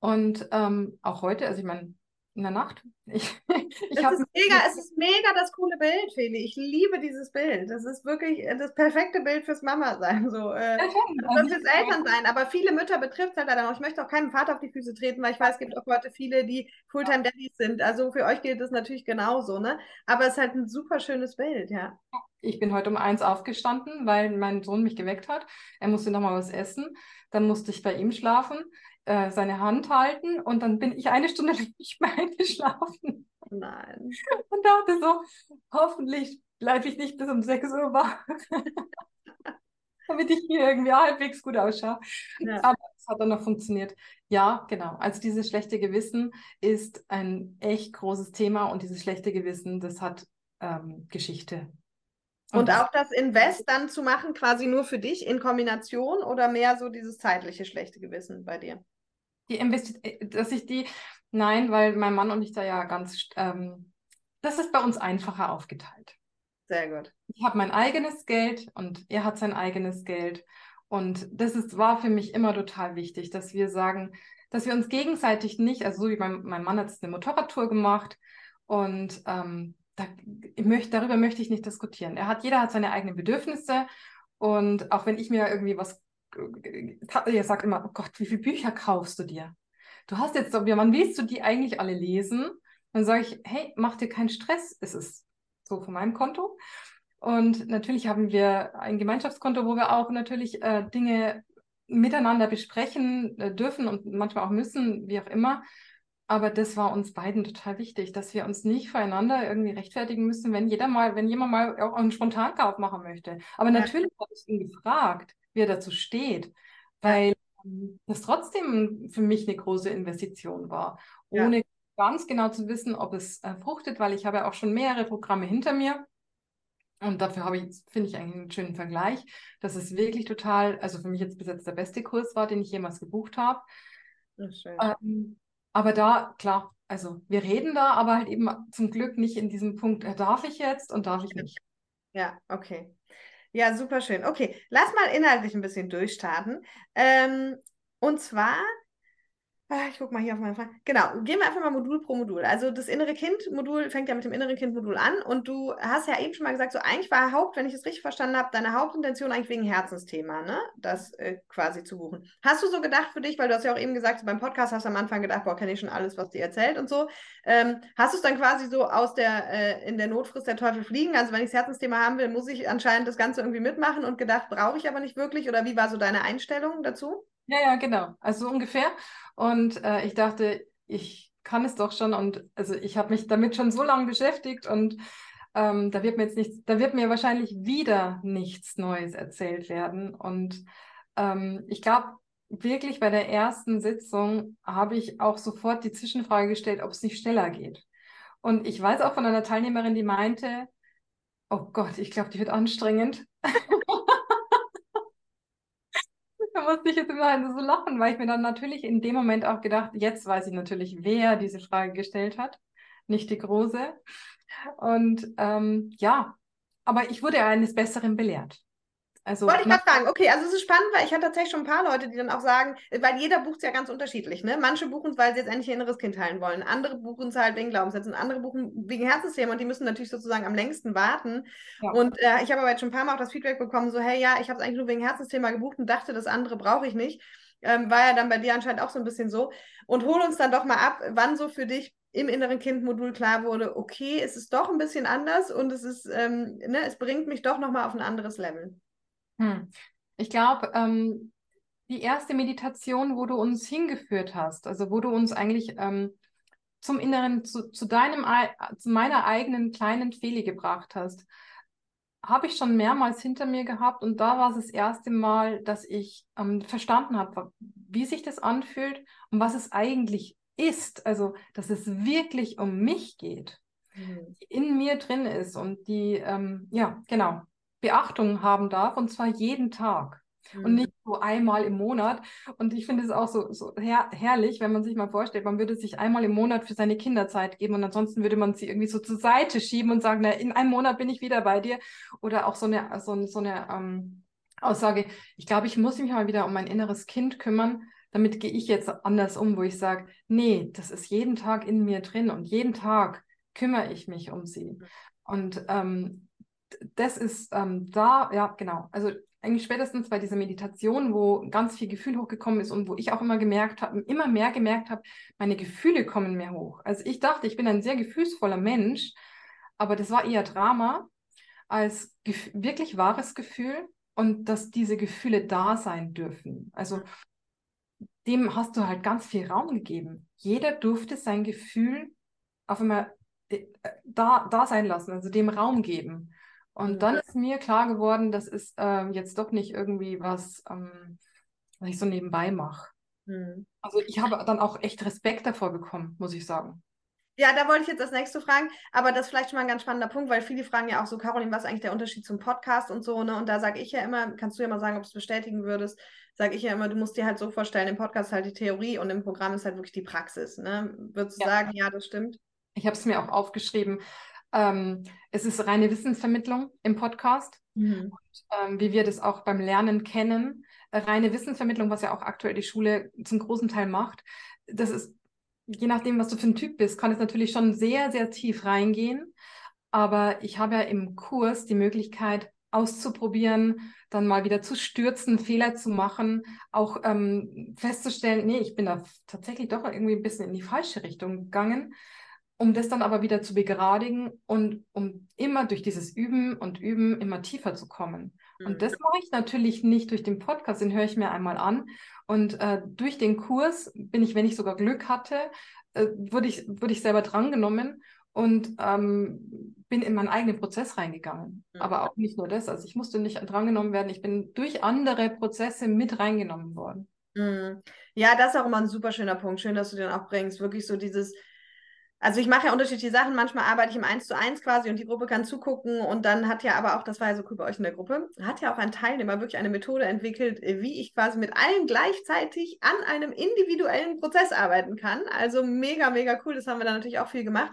Und ähm, auch heute, also ich meine, in der Nacht. Ich, ich es, ist mega, es ist mega das coole Bild, Feli. Ich liebe dieses Bild. Das ist wirklich äh, das perfekte Bild fürs Mama sein. So, äh, ja, also fürs Eltern sein. Aber viele Mütter betrifft es halt dann auch. Ich möchte auch keinem Vater auf die Füße treten, weil ich weiß, es gibt auch heute viele, die Fulltime-Daddies sind. Also für euch gilt das natürlich genauso, ne? Aber es ist halt ein super schönes Bild, ja. Ich bin heute um eins aufgestanden, weil mein Sohn mich geweckt hat. Er musste nochmal was essen. Dann musste ich bei ihm schlafen. Äh, seine Hand halten und dann bin ich eine Stunde nicht mehr eingeschlafen. Nein. Und dachte so, hoffentlich bleibe ich nicht bis um 6 Uhr wach. damit ich hier irgendwie halbwegs gut ausschaue. Ja. Aber es hat dann noch funktioniert. Ja, genau. Also dieses schlechte Gewissen ist ein echt großes Thema und dieses schlechte Gewissen, das hat ähm, Geschichte. Und, und auch das Invest dann zu machen, quasi nur für dich in Kombination oder mehr so dieses zeitliche schlechte Gewissen bei dir? Die Investi äh, dass ich die, nein, weil mein Mann und ich da ja ganz, ähm, das ist bei uns einfacher aufgeteilt. Sehr gut. Ich habe mein eigenes Geld und er hat sein eigenes Geld. Und das ist, war für mich immer total wichtig, dass wir sagen, dass wir uns gegenseitig nicht, also so wie mein, mein Mann hat jetzt eine Motorradtour gemacht und ähm, da, möchte, darüber möchte ich nicht diskutieren. Er hat, jeder hat seine eigenen Bedürfnisse und auch wenn ich mir irgendwie was, er sagt immer, oh Gott, wie viele Bücher kaufst du dir? Du hast jetzt, wann willst du die eigentlich alle lesen? Dann sage ich, hey, mach dir keinen Stress, es ist so von meinem Konto. Und natürlich haben wir ein Gemeinschaftskonto, wo wir auch natürlich äh, Dinge miteinander besprechen äh, dürfen und manchmal auch müssen, wie auch immer. Aber das war uns beiden total wichtig, dass wir uns nicht voreinander irgendwie rechtfertigen müssen, wenn jeder mal, wenn jemand mal auch einen Spontankauf machen möchte. Aber ja. natürlich habe ich ihn gefragt, wie er dazu steht, weil ähm, das trotzdem für mich eine große Investition war, ohne ja. ganz genau zu wissen, ob es äh, fruchtet, weil ich habe ja auch schon mehrere Programme hinter mir. Und dafür habe ich, finde ich eigentlich einen schönen Vergleich, dass es wirklich total, also für mich jetzt bis jetzt der beste Kurs war, den ich jemals gebucht habe. Ähm, aber da, klar, also wir reden da, aber halt eben zum Glück nicht in diesem Punkt, äh, darf ich jetzt und darf ich nicht. Ja, okay. Ja, super schön. Okay, lass mal inhaltlich ein bisschen durchstarten. Ähm, und zwar ich gucke mal hier auf meine Frage. Genau, gehen wir einfach mal Modul pro Modul. Also das innere Kind-Modul fängt ja mit dem inneren Kind-Modul an und du hast ja eben schon mal gesagt, so eigentlich war Haupt, wenn ich es richtig verstanden habe, deine Hauptintention eigentlich wegen Herzensthema, ne? Das äh, quasi zu buchen. Hast du so gedacht für dich, weil du hast ja auch eben gesagt, so beim Podcast hast du am Anfang gedacht, boah, kenne ich schon alles, was dir erzählt und so. Ähm, hast du es dann quasi so aus der, äh, in der Notfrist der Teufel fliegen? Also wenn ich das Herzensthema haben will, muss ich anscheinend das Ganze irgendwie mitmachen und gedacht, brauche ich aber nicht wirklich? Oder wie war so deine Einstellung dazu? Ja, ja, genau. Also so ungefähr. Und äh, ich dachte, ich kann es doch schon. Und also ich habe mich damit schon so lange beschäftigt und ähm, da wird mir jetzt nichts, da wird mir wahrscheinlich wieder nichts Neues erzählt werden. Und ähm, ich glaube, wirklich bei der ersten Sitzung habe ich auch sofort die Zwischenfrage gestellt, ob es nicht schneller geht. Und ich weiß auch von einer Teilnehmerin, die meinte, oh Gott, ich glaube, die wird anstrengend. musste ich jetzt immer so lachen, weil ich mir dann natürlich in dem Moment auch gedacht, jetzt weiß ich natürlich, wer diese Frage gestellt hat, nicht die große. Und ähm, ja, aber ich wurde eines Besseren belehrt. Also, Wollte ich gerade fragen, okay, also es ist spannend, weil ich hatte tatsächlich schon ein paar Leute, die dann auch sagen, weil jeder bucht es ja ganz unterschiedlich, ne? Manche buchen es, weil sie jetzt endlich ihr inneres Kind heilen wollen. Andere buchen es halt wegen Glaubenssätzen, andere buchen wegen Herzensthemen und die müssen natürlich sozusagen am längsten warten. Ja. Und äh, ich habe aber jetzt schon ein paar Mal auch das Feedback bekommen, so, hey, ja, ich habe es eigentlich nur wegen Herzensthema gebucht und dachte, das andere brauche ich nicht. Ähm, war ja dann bei dir anscheinend auch so ein bisschen so. Und hol uns dann doch mal ab, wann so für dich im inneren Kind-Modul klar wurde, okay, es ist doch ein bisschen anders und es ist, ähm, ne, es bringt mich doch nochmal auf ein anderes Level. Hm. Ich glaube, ähm, die erste Meditation, wo du uns hingeführt hast, also wo du uns eigentlich ähm, zum Inneren, zu, zu deinem, zu meiner eigenen kleinen Fehler gebracht hast, habe ich schon mehrmals hinter mir gehabt und da war es das erste Mal, dass ich ähm, verstanden habe, wie sich das anfühlt und was es eigentlich ist. Also, dass es wirklich um mich geht, mhm. die in mir drin ist und die, ähm, ja, genau, Beachtung haben darf und zwar jeden Tag mhm. und nicht so einmal im Monat. Und ich finde es auch so, so her herrlich, wenn man sich mal vorstellt, man würde sich einmal im Monat für seine Kinderzeit geben und ansonsten würde man sie irgendwie so zur Seite schieben und sagen, na, in einem Monat bin ich wieder bei dir. Oder auch so eine, so, so eine ähm, Aussage, ich glaube, ich muss mich mal wieder um mein inneres Kind kümmern. Damit gehe ich jetzt anders um, wo ich sage, nee, das ist jeden Tag in mir drin und jeden Tag kümmere ich mich um sie. Mhm. Und ähm, das ist ähm, da, ja, genau. Also eigentlich spätestens bei dieser Meditation, wo ganz viel Gefühl hochgekommen ist und wo ich auch immer gemerkt habe, immer mehr gemerkt habe, meine Gefühle kommen mehr hoch. Also ich dachte, ich bin ein sehr gefühlsvoller Mensch, aber das war eher Drama als wirklich wahres Gefühl und dass diese Gefühle da sein dürfen. Also dem hast du halt ganz viel Raum gegeben. Jeder durfte sein Gefühl auf einmal äh, da, da sein lassen, also dem Raum geben. Und dann ist mir klar geworden, das ist ähm, jetzt doch nicht irgendwie was, ähm, was ich so nebenbei mache. Mhm. Also ich habe dann auch echt Respekt davor bekommen, muss ich sagen. Ja, da wollte ich jetzt das nächste fragen, aber das ist vielleicht schon mal ein ganz spannender Punkt, weil viele fragen ja auch so, Caroline, was ist eigentlich der Unterschied zum Podcast und so, ne? Und da sage ich ja immer, kannst du ja mal sagen, ob du es bestätigen würdest, sage ich ja immer, du musst dir halt so vorstellen, im Podcast ist halt die Theorie und im Programm ist halt wirklich die Praxis, ne? Würdest du ja. sagen, ja, das stimmt? Ich habe es mir auch aufgeschrieben. Ähm, es ist reine Wissensvermittlung im Podcast, mhm. und, ähm, wie wir das auch beim Lernen kennen. Reine Wissensvermittlung, was ja auch aktuell die Schule zum großen Teil macht. Das ist, je nachdem, was du für ein Typ bist, kann es natürlich schon sehr, sehr tief reingehen. Aber ich habe ja im Kurs die Möglichkeit, auszuprobieren, dann mal wieder zu stürzen, Fehler zu machen, auch ähm, festzustellen, nee, ich bin da tatsächlich doch irgendwie ein bisschen in die falsche Richtung gegangen um das dann aber wieder zu begradigen und um immer durch dieses Üben und Üben immer tiefer zu kommen. Mhm. Und das mache ich natürlich nicht durch den Podcast, den höre ich mir einmal an. Und äh, durch den Kurs bin ich, wenn ich sogar Glück hatte, äh, wurde, ich, wurde ich selber drangenommen und ähm, bin in meinen eigenen Prozess reingegangen. Mhm. Aber auch nicht nur das. Also ich musste nicht drangenommen werden, ich bin durch andere Prozesse mit reingenommen worden. Mhm. Ja, das ist auch immer ein super schöner Punkt. Schön, dass du den auch bringst. Wirklich so dieses, also ich mache ja unterschiedliche Sachen. Manchmal arbeite ich im 1 zu 1 quasi und die Gruppe kann zugucken. Und dann hat ja aber auch, das war ja so cool bei euch in der Gruppe, hat ja auch ein Teilnehmer wirklich eine Methode entwickelt, wie ich quasi mit allen gleichzeitig an einem individuellen Prozess arbeiten kann. Also mega, mega cool. Das haben wir dann natürlich auch viel gemacht.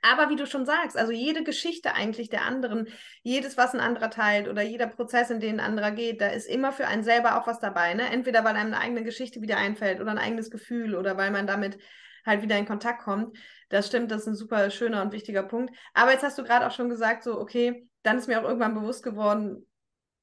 Aber wie du schon sagst, also jede Geschichte eigentlich der anderen, jedes, was ein anderer teilt oder jeder Prozess, in den ein anderer geht, da ist immer für einen selber auch was dabei. Ne? Entweder weil einem eine eigene Geschichte wieder einfällt oder ein eigenes Gefühl oder weil man damit halt wieder in Kontakt kommt. Das stimmt, das ist ein super schöner und wichtiger Punkt. Aber jetzt hast du gerade auch schon gesagt, so, okay, dann ist mir auch irgendwann bewusst geworden,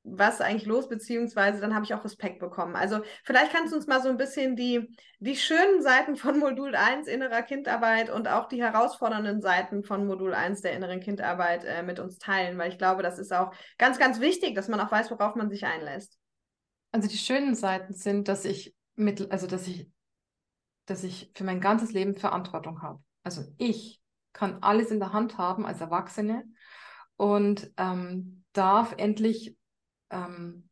was eigentlich los, beziehungsweise dann habe ich auch Respekt bekommen. Also vielleicht kannst du uns mal so ein bisschen die, die schönen Seiten von Modul 1 innerer Kindarbeit und auch die herausfordernden Seiten von Modul 1 der inneren Kindarbeit äh, mit uns teilen, weil ich glaube, das ist auch ganz, ganz wichtig, dass man auch weiß, worauf man sich einlässt. Also die schönen Seiten sind, dass ich mit, also dass ich, dass ich für mein ganzes Leben Verantwortung habe. Also ich kann alles in der Hand haben als Erwachsene und ähm, darf endlich ähm,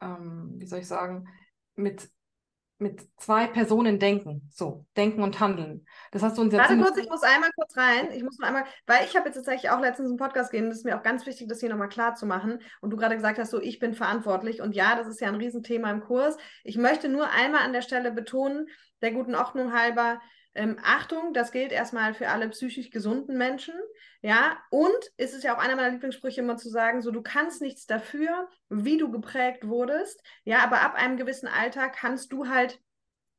ähm, wie soll ich sagen, mit, mit zwei Personen denken. So, denken und handeln. Das hast du uns jetzt. Warte kurz, ich muss einmal kurz rein. Ich muss mal einmal, weil ich habe jetzt tatsächlich auch letztens einen Podcast gegeben, das ist mir auch ganz wichtig, das hier nochmal klar zu machen. Und du gerade gesagt hast, so, ich bin verantwortlich. Und ja, das ist ja ein Riesenthema im Kurs. Ich möchte nur einmal an der Stelle betonen, der guten Ordnung halber, ähm, Achtung, das gilt erstmal für alle psychisch gesunden Menschen. Ja, und es ist ja auch einer meiner Lieblingssprüche immer zu sagen, so du kannst nichts dafür, wie du geprägt wurdest. Ja, aber ab einem gewissen Alter kannst du halt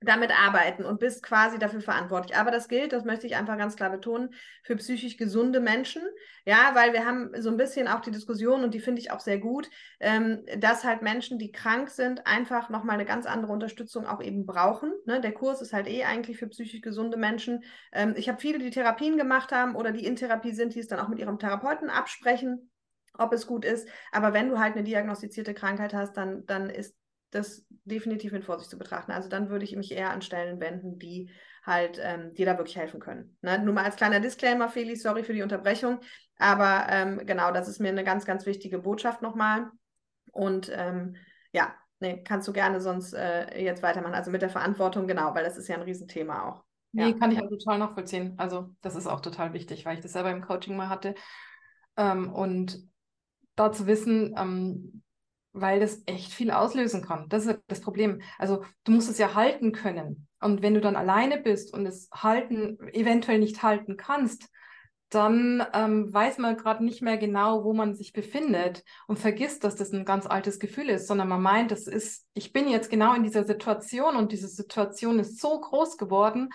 damit arbeiten und bist quasi dafür verantwortlich. Aber das gilt, das möchte ich einfach ganz klar betonen, für psychisch gesunde Menschen. Ja, weil wir haben so ein bisschen auch die Diskussion und die finde ich auch sehr gut, ähm, dass halt Menschen, die krank sind, einfach nochmal eine ganz andere Unterstützung auch eben brauchen. Ne? Der Kurs ist halt eh eigentlich für psychisch gesunde Menschen. Ähm, ich habe viele, die Therapien gemacht haben oder die in Therapie sind, die es dann auch mit ihrem Therapeuten absprechen ob es gut ist. Aber wenn du halt eine diagnostizierte Krankheit hast, dann, dann ist das definitiv mit Vorsicht zu betrachten. Also dann würde ich mich eher an Stellen wenden, die halt ähm, dir da wirklich helfen können. Ne? Nur mal als kleiner Disclaimer, Feli, sorry für die Unterbrechung, aber ähm, genau, das ist mir eine ganz, ganz wichtige Botschaft nochmal. Und ähm, ja, nee, kannst du gerne sonst äh, jetzt weitermachen. Also mit der Verantwortung, genau, weil das ist ja ein Riesenthema auch. Nee, ja. kann ich auch total nachvollziehen. Also das ist auch total wichtig, weil ich das selber im Coaching mal hatte. Ähm, und da zu wissen, ähm, weil das echt viel auslösen kann. Das ist das Problem. Also du musst es ja halten können. Und wenn du dann alleine bist und es halten, eventuell nicht halten kannst, dann ähm, weiß man gerade nicht mehr genau, wo man sich befindet und vergisst, dass das ein ganz altes Gefühl ist, sondern man meint, das ist, ich bin jetzt genau in dieser Situation und diese Situation ist so groß geworden.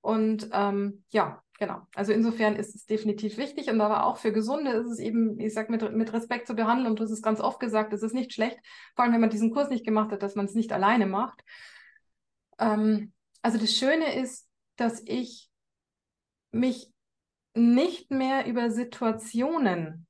Und ähm, ja, Genau. Also insofern ist es definitiv wichtig und aber auch für Gesunde ist es eben, ich sag mit, mit Respekt zu behandeln und du hast es ganz oft gesagt, es ist nicht schlecht, vor allem wenn man diesen Kurs nicht gemacht hat, dass man es nicht alleine macht. Ähm, also das Schöne ist, dass ich mich nicht mehr über Situationen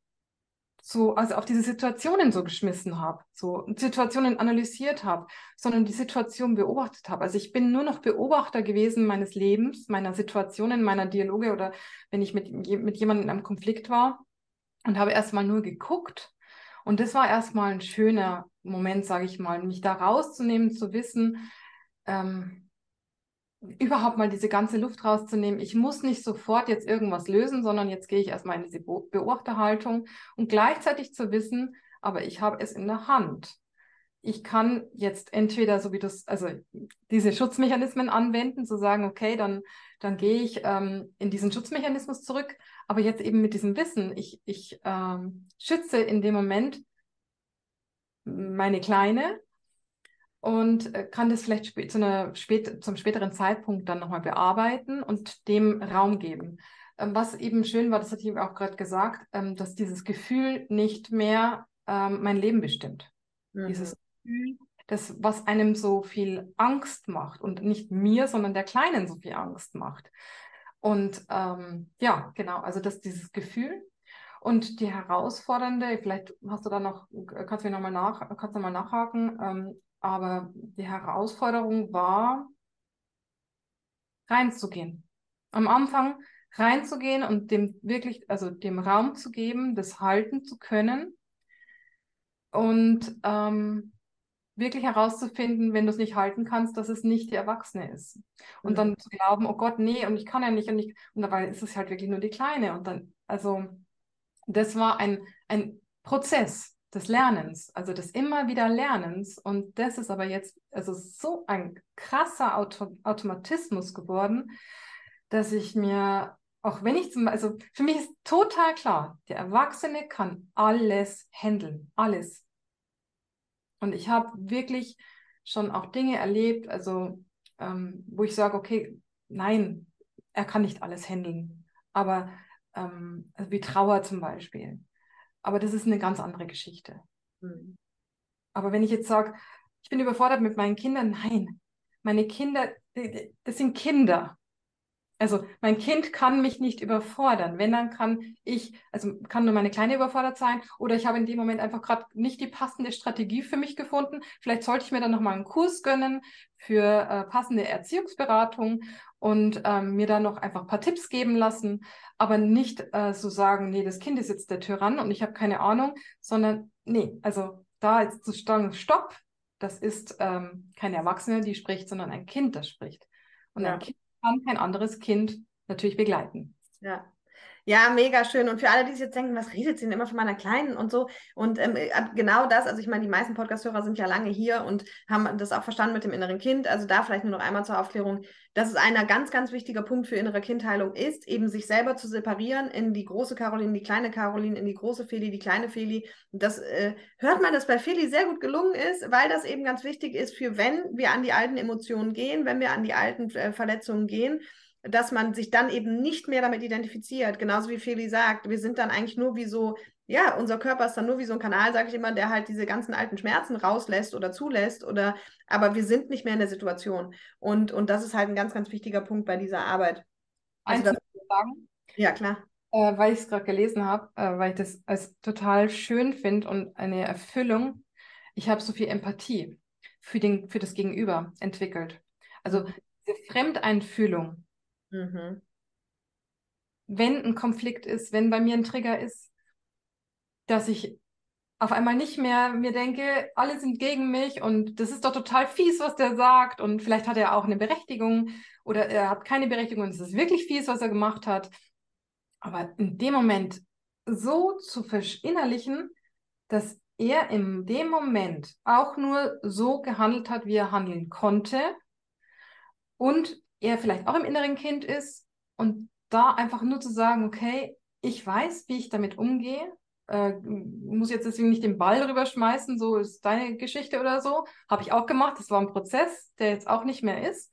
so, also auf diese Situationen so geschmissen habe, so Situationen analysiert habe, sondern die Situation beobachtet habe. Also ich bin nur noch Beobachter gewesen meines Lebens, meiner Situationen, meiner Dialoge oder wenn ich mit, mit jemandem in einem Konflikt war und habe erstmal nur geguckt. Und das war erstmal ein schöner Moment, sage ich mal, mich da rauszunehmen, zu wissen, ähm, überhaupt mal diese ganze Luft rauszunehmen. Ich muss nicht sofort jetzt irgendwas lösen, sondern jetzt gehe ich erstmal in diese Beobachterhaltung und gleichzeitig zu wissen, aber ich habe es in der Hand. Ich kann jetzt entweder, so wie das, also diese Schutzmechanismen anwenden, zu sagen, okay, dann, dann gehe ich ähm, in diesen Schutzmechanismus zurück, aber jetzt eben mit diesem Wissen, ich, ich ähm, schütze in dem Moment meine Kleine, und äh, kann das vielleicht zu einer spät, zum späteren Zeitpunkt dann nochmal bearbeiten und dem Raum geben. Ähm, was eben schön war, das hatte ich auch gerade gesagt, ähm, dass dieses Gefühl nicht mehr ähm, mein Leben bestimmt. Mhm. Dieses Gefühl, das, was einem so viel Angst macht und nicht mir, sondern der Kleinen so viel Angst macht. Und ähm, ja, genau, also dass dieses Gefühl und die herausfordernde, vielleicht hast du da noch, kannst du mir nochmal nach, kannst du mal nachhaken, ähm, aber die Herausforderung war, reinzugehen. Am Anfang reinzugehen und dem wirklich, also dem Raum zu geben, das halten zu können und ähm, wirklich herauszufinden, wenn du es nicht halten kannst, dass es nicht die Erwachsene ist. Und mhm. dann zu glauben, oh Gott, nee, und ich kann ja nicht, und ich, und dabei ist es halt wirklich nur die Kleine. Und dann, also, das war ein, ein Prozess des Lernens, also des immer wieder Lernens. Und das ist aber jetzt also so ein krasser Auto Automatismus geworden, dass ich mir auch wenn ich zum also für mich ist total klar, der Erwachsene kann alles handeln, alles. Und ich habe wirklich schon auch Dinge erlebt, also ähm, wo ich sage, okay, nein, er kann nicht alles handeln. Aber ähm, also wie Trauer zum Beispiel. Aber das ist eine ganz andere Geschichte. Mhm. Aber wenn ich jetzt sage, ich bin überfordert mit meinen Kindern, nein, meine Kinder, das sind Kinder. Also mein Kind kann mich nicht überfordern. Wenn, dann kann ich, also kann nur meine Kleine überfordert sein oder ich habe in dem Moment einfach gerade nicht die passende Strategie für mich gefunden. Vielleicht sollte ich mir dann nochmal einen Kurs gönnen für äh, passende Erziehungsberatung und ähm, mir dann noch einfach ein paar Tipps geben lassen, aber nicht äh, so sagen, nee, das Kind ist jetzt der Tyrann und ich habe keine Ahnung, sondern nee, also da jetzt zu sagen, stopp, das ist ähm, keine Erwachsene, die spricht, sondern ein Kind, das spricht. Und ja. ein Kind kann kein anderes Kind natürlich begleiten. Ja. Ja, mega schön. Und für alle, die sich jetzt denken, was redet sie denn immer von meiner Kleinen und so? Und ähm, äh, genau das, also ich meine, die meisten Podcast-Hörer sind ja lange hier und haben das auch verstanden mit dem inneren Kind. Also da vielleicht nur noch einmal zur Aufklärung, dass es einer ganz, ganz wichtiger Punkt für innere Kindheilung ist, eben sich selber zu separieren in die große Caroline, die kleine Caroline, in die große Feli, die kleine Feli. Das äh, hört man, dass bei Feli sehr gut gelungen ist, weil das eben ganz wichtig ist für, wenn wir an die alten Emotionen gehen, wenn wir an die alten äh, Verletzungen gehen dass man sich dann eben nicht mehr damit identifiziert. Genauso wie Feli sagt, wir sind dann eigentlich nur wie so, ja, unser Körper ist dann nur wie so ein Kanal, sage ich immer, der halt diese ganzen alten Schmerzen rauslässt oder zulässt oder, aber wir sind nicht mehr in der Situation. Und, und das ist halt ein ganz, ganz wichtiger Punkt bei dieser Arbeit. Also das, sagen? Ja, klar. Äh, weil ich es gerade gelesen habe, äh, weil ich das als total schön finde und eine Erfüllung. Ich habe so viel Empathie für, den, für das Gegenüber entwickelt. Also mhm. diese Fremdeinfühlung, Mhm. Wenn ein Konflikt ist, wenn bei mir ein Trigger ist, dass ich auf einmal nicht mehr mir denke, alle sind gegen mich und das ist doch total fies, was der sagt und vielleicht hat er auch eine Berechtigung oder er hat keine Berechtigung und es ist wirklich fies, was er gemacht hat. Aber in dem Moment so zu verinnerlichen, dass er in dem Moment auch nur so gehandelt hat, wie er handeln konnte und er vielleicht auch im inneren Kind ist und da einfach nur zu sagen, okay, ich weiß, wie ich damit umgehe, äh, muss jetzt deswegen nicht den Ball rüberschmeißen, so ist deine Geschichte oder so, habe ich auch gemacht, das war ein Prozess, der jetzt auch nicht mehr ist,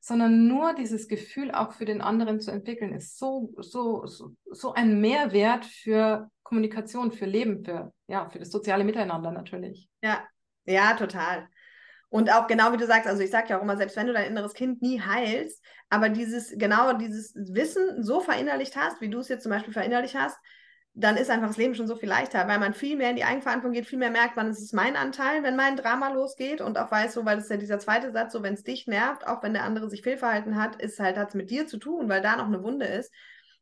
sondern nur dieses Gefühl auch für den anderen zu entwickeln, ist so, so, so, so ein Mehrwert für Kommunikation, für Leben, für, ja, für das soziale Miteinander natürlich. Ja, ja, total. Und auch genau wie du sagst, also ich sage ja auch immer, selbst wenn du dein inneres Kind nie heilst, aber dieses, genau dieses Wissen so verinnerlicht hast, wie du es jetzt zum Beispiel verinnerlicht hast, dann ist einfach das Leben schon so viel leichter, weil man viel mehr in die Eigenverantwortung geht, viel mehr merkt, wann ist es mein Anteil, wenn mein Drama losgeht und auch weiß so, weil das ist ja dieser zweite Satz, so wenn es dich nervt, auch wenn der andere sich fehlverhalten hat, ist halt, hat es mit dir zu tun, weil da noch eine Wunde ist.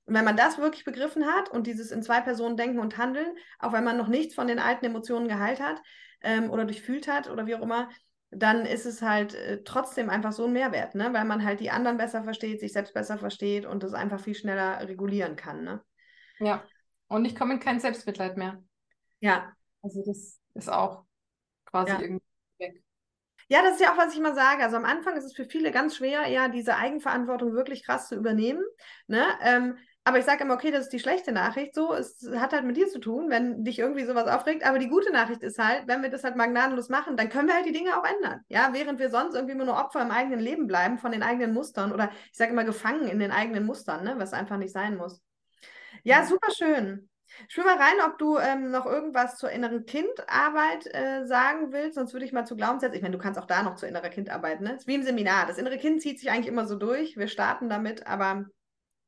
Und wenn man das wirklich begriffen hat und dieses in zwei Personen denken und handeln, auch wenn man noch nichts von den alten Emotionen geheilt hat ähm, oder durchfühlt hat oder wie auch immer, dann ist es halt äh, trotzdem einfach so ein Mehrwert, ne? weil man halt die anderen besser versteht, sich selbst besser versteht und das einfach viel schneller regulieren kann. Ne? Ja, und ich komme in kein Selbstmitleid mehr. Ja. Also das ist auch quasi ja. irgendwie weg. Ja, das ist ja auch, was ich immer sage. Also am Anfang ist es für viele ganz schwer, ja, diese Eigenverantwortung wirklich krass zu übernehmen. Ne? Ähm, aber ich sage immer, okay, das ist die schlechte Nachricht. So, es hat halt mit dir zu tun, wenn dich irgendwie sowas aufregt. Aber die gute Nachricht ist halt, wenn wir das halt magnadenlos machen, dann können wir halt die Dinge auch ändern. Ja, während wir sonst irgendwie nur Opfer im eigenen Leben bleiben von den eigenen Mustern oder ich sage immer gefangen in den eigenen Mustern, ne, was einfach nicht sein muss. Ja, super schön. Spür mal rein, ob du ähm, noch irgendwas zur inneren Kindarbeit äh, sagen willst, sonst würde ich mal zu Glaubenssätzen. Ich meine, du kannst auch da noch zur inneren Kindarbeit, ne? Ist wie im Seminar. Das innere Kind zieht sich eigentlich immer so durch. Wir starten damit, aber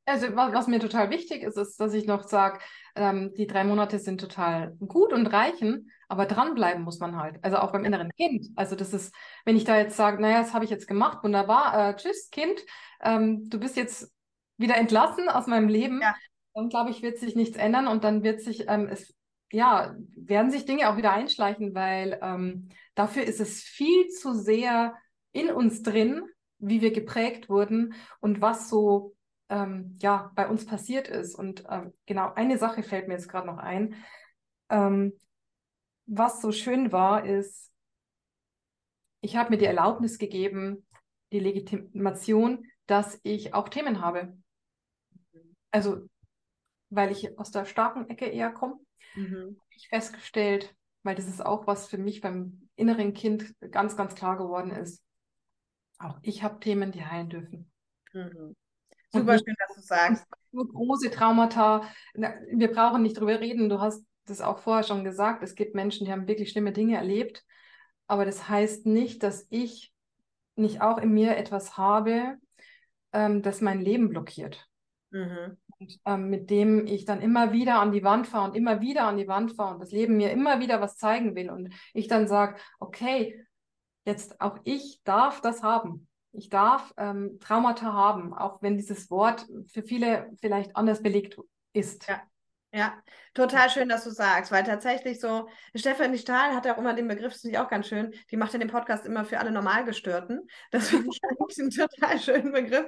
also was, was, mir total wichtig ist, ist, dass ich noch sage, ähm, die drei Monate sind total gut und reichen, aber dranbleiben muss man halt. Also auch beim inneren Kind. Also das ist, wenn ich da jetzt sage, naja, das habe ich jetzt gemacht, wunderbar, äh, tschüss Kind, ähm, du bist jetzt wieder entlassen aus meinem Leben, ja. dann glaube ich, wird sich nichts ändern und dann wird sich, ähm, es, ja, werden sich Dinge auch wieder einschleichen, weil ähm, dafür ist es viel zu sehr in uns drin, wie wir geprägt wurden und was so ähm, ja, bei uns passiert ist. Und ähm, genau eine Sache fällt mir jetzt gerade noch ein. Ähm, was so schön war, ist, ich habe mir die Erlaubnis gegeben, die Legitimation, dass ich auch Themen habe. also weil ich aus der starken Ecke eher komme, mhm. ich festgestellt, weil das ist auch was für mich beim inneren Kind ganz, ganz klar geworden ist. Auch ich habe Themen, die heilen dürfen. Mhm. Super schön, dass du sagst. Nur große Traumata. Wir brauchen nicht drüber reden. Du hast das auch vorher schon gesagt. Es gibt Menschen, die haben wirklich schlimme Dinge erlebt. Aber das heißt nicht, dass ich nicht auch in mir etwas habe, ähm, das mein Leben blockiert. Mhm. Und, ähm, mit dem ich dann immer wieder an die Wand fahre und immer wieder an die Wand fahre und das Leben mir immer wieder was zeigen will. Und ich dann sage, okay, jetzt auch ich darf das haben. Ich darf ähm, Traumata haben, auch wenn dieses Wort für viele vielleicht anders belegt ist. Ja. Ja, total schön, dass du sagst, weil tatsächlich so, Stefanie Stahl hat ja auch immer den Begriff, das finde ich auch ganz schön, die macht ja den Podcast immer für alle Normalgestörten. Das finde ich eigentlich einen total schönen Begriff.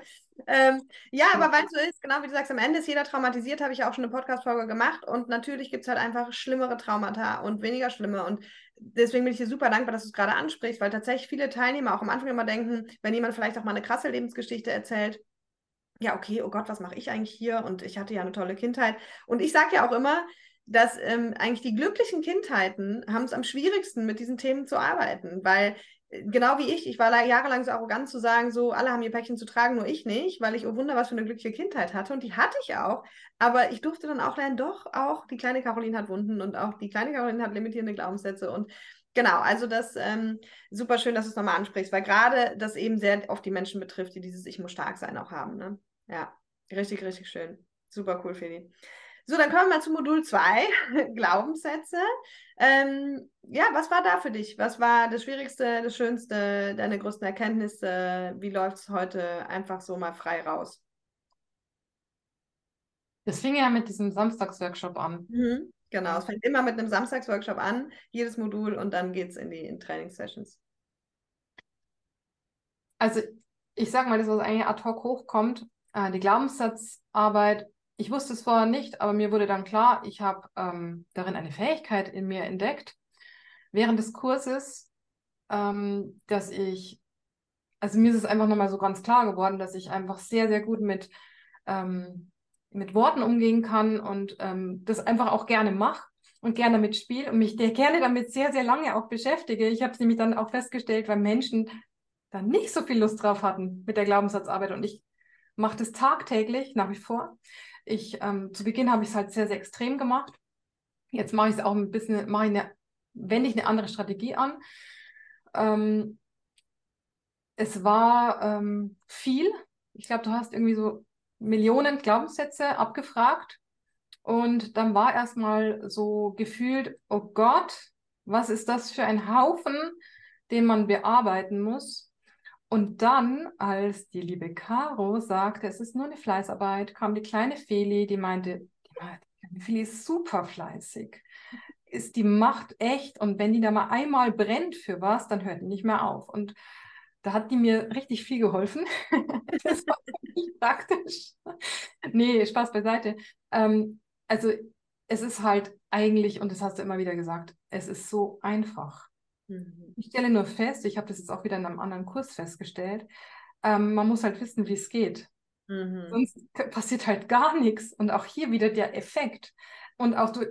Ähm, ja, aber weil es so ist, genau wie du sagst, am Ende ist jeder traumatisiert, habe ich ja auch schon eine Podcast-Folge gemacht und natürlich gibt es halt einfach schlimmere Traumata und weniger schlimme und deswegen bin ich dir super dankbar, dass du es gerade ansprichst, weil tatsächlich viele Teilnehmer auch am Anfang immer denken, wenn jemand vielleicht auch mal eine krasse Lebensgeschichte erzählt, ja, okay, oh Gott, was mache ich eigentlich hier? Und ich hatte ja eine tolle Kindheit. Und ich sage ja auch immer, dass ähm, eigentlich die glücklichen Kindheiten haben es am schwierigsten, mit diesen Themen zu arbeiten, weil äh, genau wie ich, ich war jahrelang so arrogant zu sagen, so alle haben ihr Päckchen zu tragen, nur ich nicht, weil ich, oh Wunder, was für eine glückliche Kindheit hatte und die hatte ich auch, aber ich durfte dann auch lernen, doch, auch die kleine Caroline hat Wunden und auch die kleine Caroline hat limitierende Glaubenssätze und Genau, also das ähm, super schön, dass du es nochmal ansprichst, weil gerade das eben sehr oft die Menschen betrifft, die dieses Ich muss stark sein auch haben. Ne? Ja, richtig, richtig schön. Super cool, Feli. So, dann kommen wir mal zu Modul 2, Glaubenssätze. Ähm, ja, was war da für dich? Was war das Schwierigste, das Schönste, deine größten Erkenntnisse? Wie läuft es heute einfach so mal frei raus? Das fing ja mit diesem Samstagsworkshop an. Mhm. Genau, es fängt immer mit einem Samstagsworkshop an, jedes Modul und dann geht es in die in Trainingssessions. Also ich sage mal, das, was eigentlich ad hoc hochkommt, äh, die Glaubenssatzarbeit, ich wusste es vorher nicht, aber mir wurde dann klar, ich habe ähm, darin eine Fähigkeit in mir entdeckt, während des Kurses, ähm, dass ich, also mir ist es einfach nochmal so ganz klar geworden, dass ich einfach sehr, sehr gut mit ähm, mit Worten umgehen kann und ähm, das einfach auch gerne mache und gerne damit spiele und mich gerne damit sehr, sehr lange auch beschäftige. Ich habe es nämlich dann auch festgestellt, weil Menschen da nicht so viel Lust drauf hatten mit der Glaubenssatzarbeit und ich mache das tagtäglich nach wie vor. Ich, ähm, zu Beginn habe ich es halt sehr, sehr extrem gemacht. Jetzt mache ich es auch ein bisschen, mache ich eine, wende ich eine andere Strategie an. Ähm, es war ähm, viel. Ich glaube, du hast irgendwie so Millionen Glaubenssätze abgefragt und dann war erstmal so gefühlt, oh Gott, was ist das für ein Haufen, den man bearbeiten muss. Und dann, als die liebe Caro sagte, es ist nur eine Fleißarbeit, kam die kleine Feli, die meinte, die, die Feli ist super fleißig. Ist die macht echt und wenn die da mal einmal brennt für was, dann hört die nicht mehr auf. Und da hat die mir richtig viel geholfen. das war nicht praktisch. Nee, Spaß beiseite. Ähm, also es ist halt eigentlich, und das hast du immer wieder gesagt, es ist so einfach. Mhm. Ich stelle nur fest, ich habe das jetzt auch wieder in einem anderen Kurs festgestellt, ähm, man muss halt wissen, wie es geht. Mhm. Sonst passiert halt gar nichts. Und auch hier wieder der Effekt. Und auch du,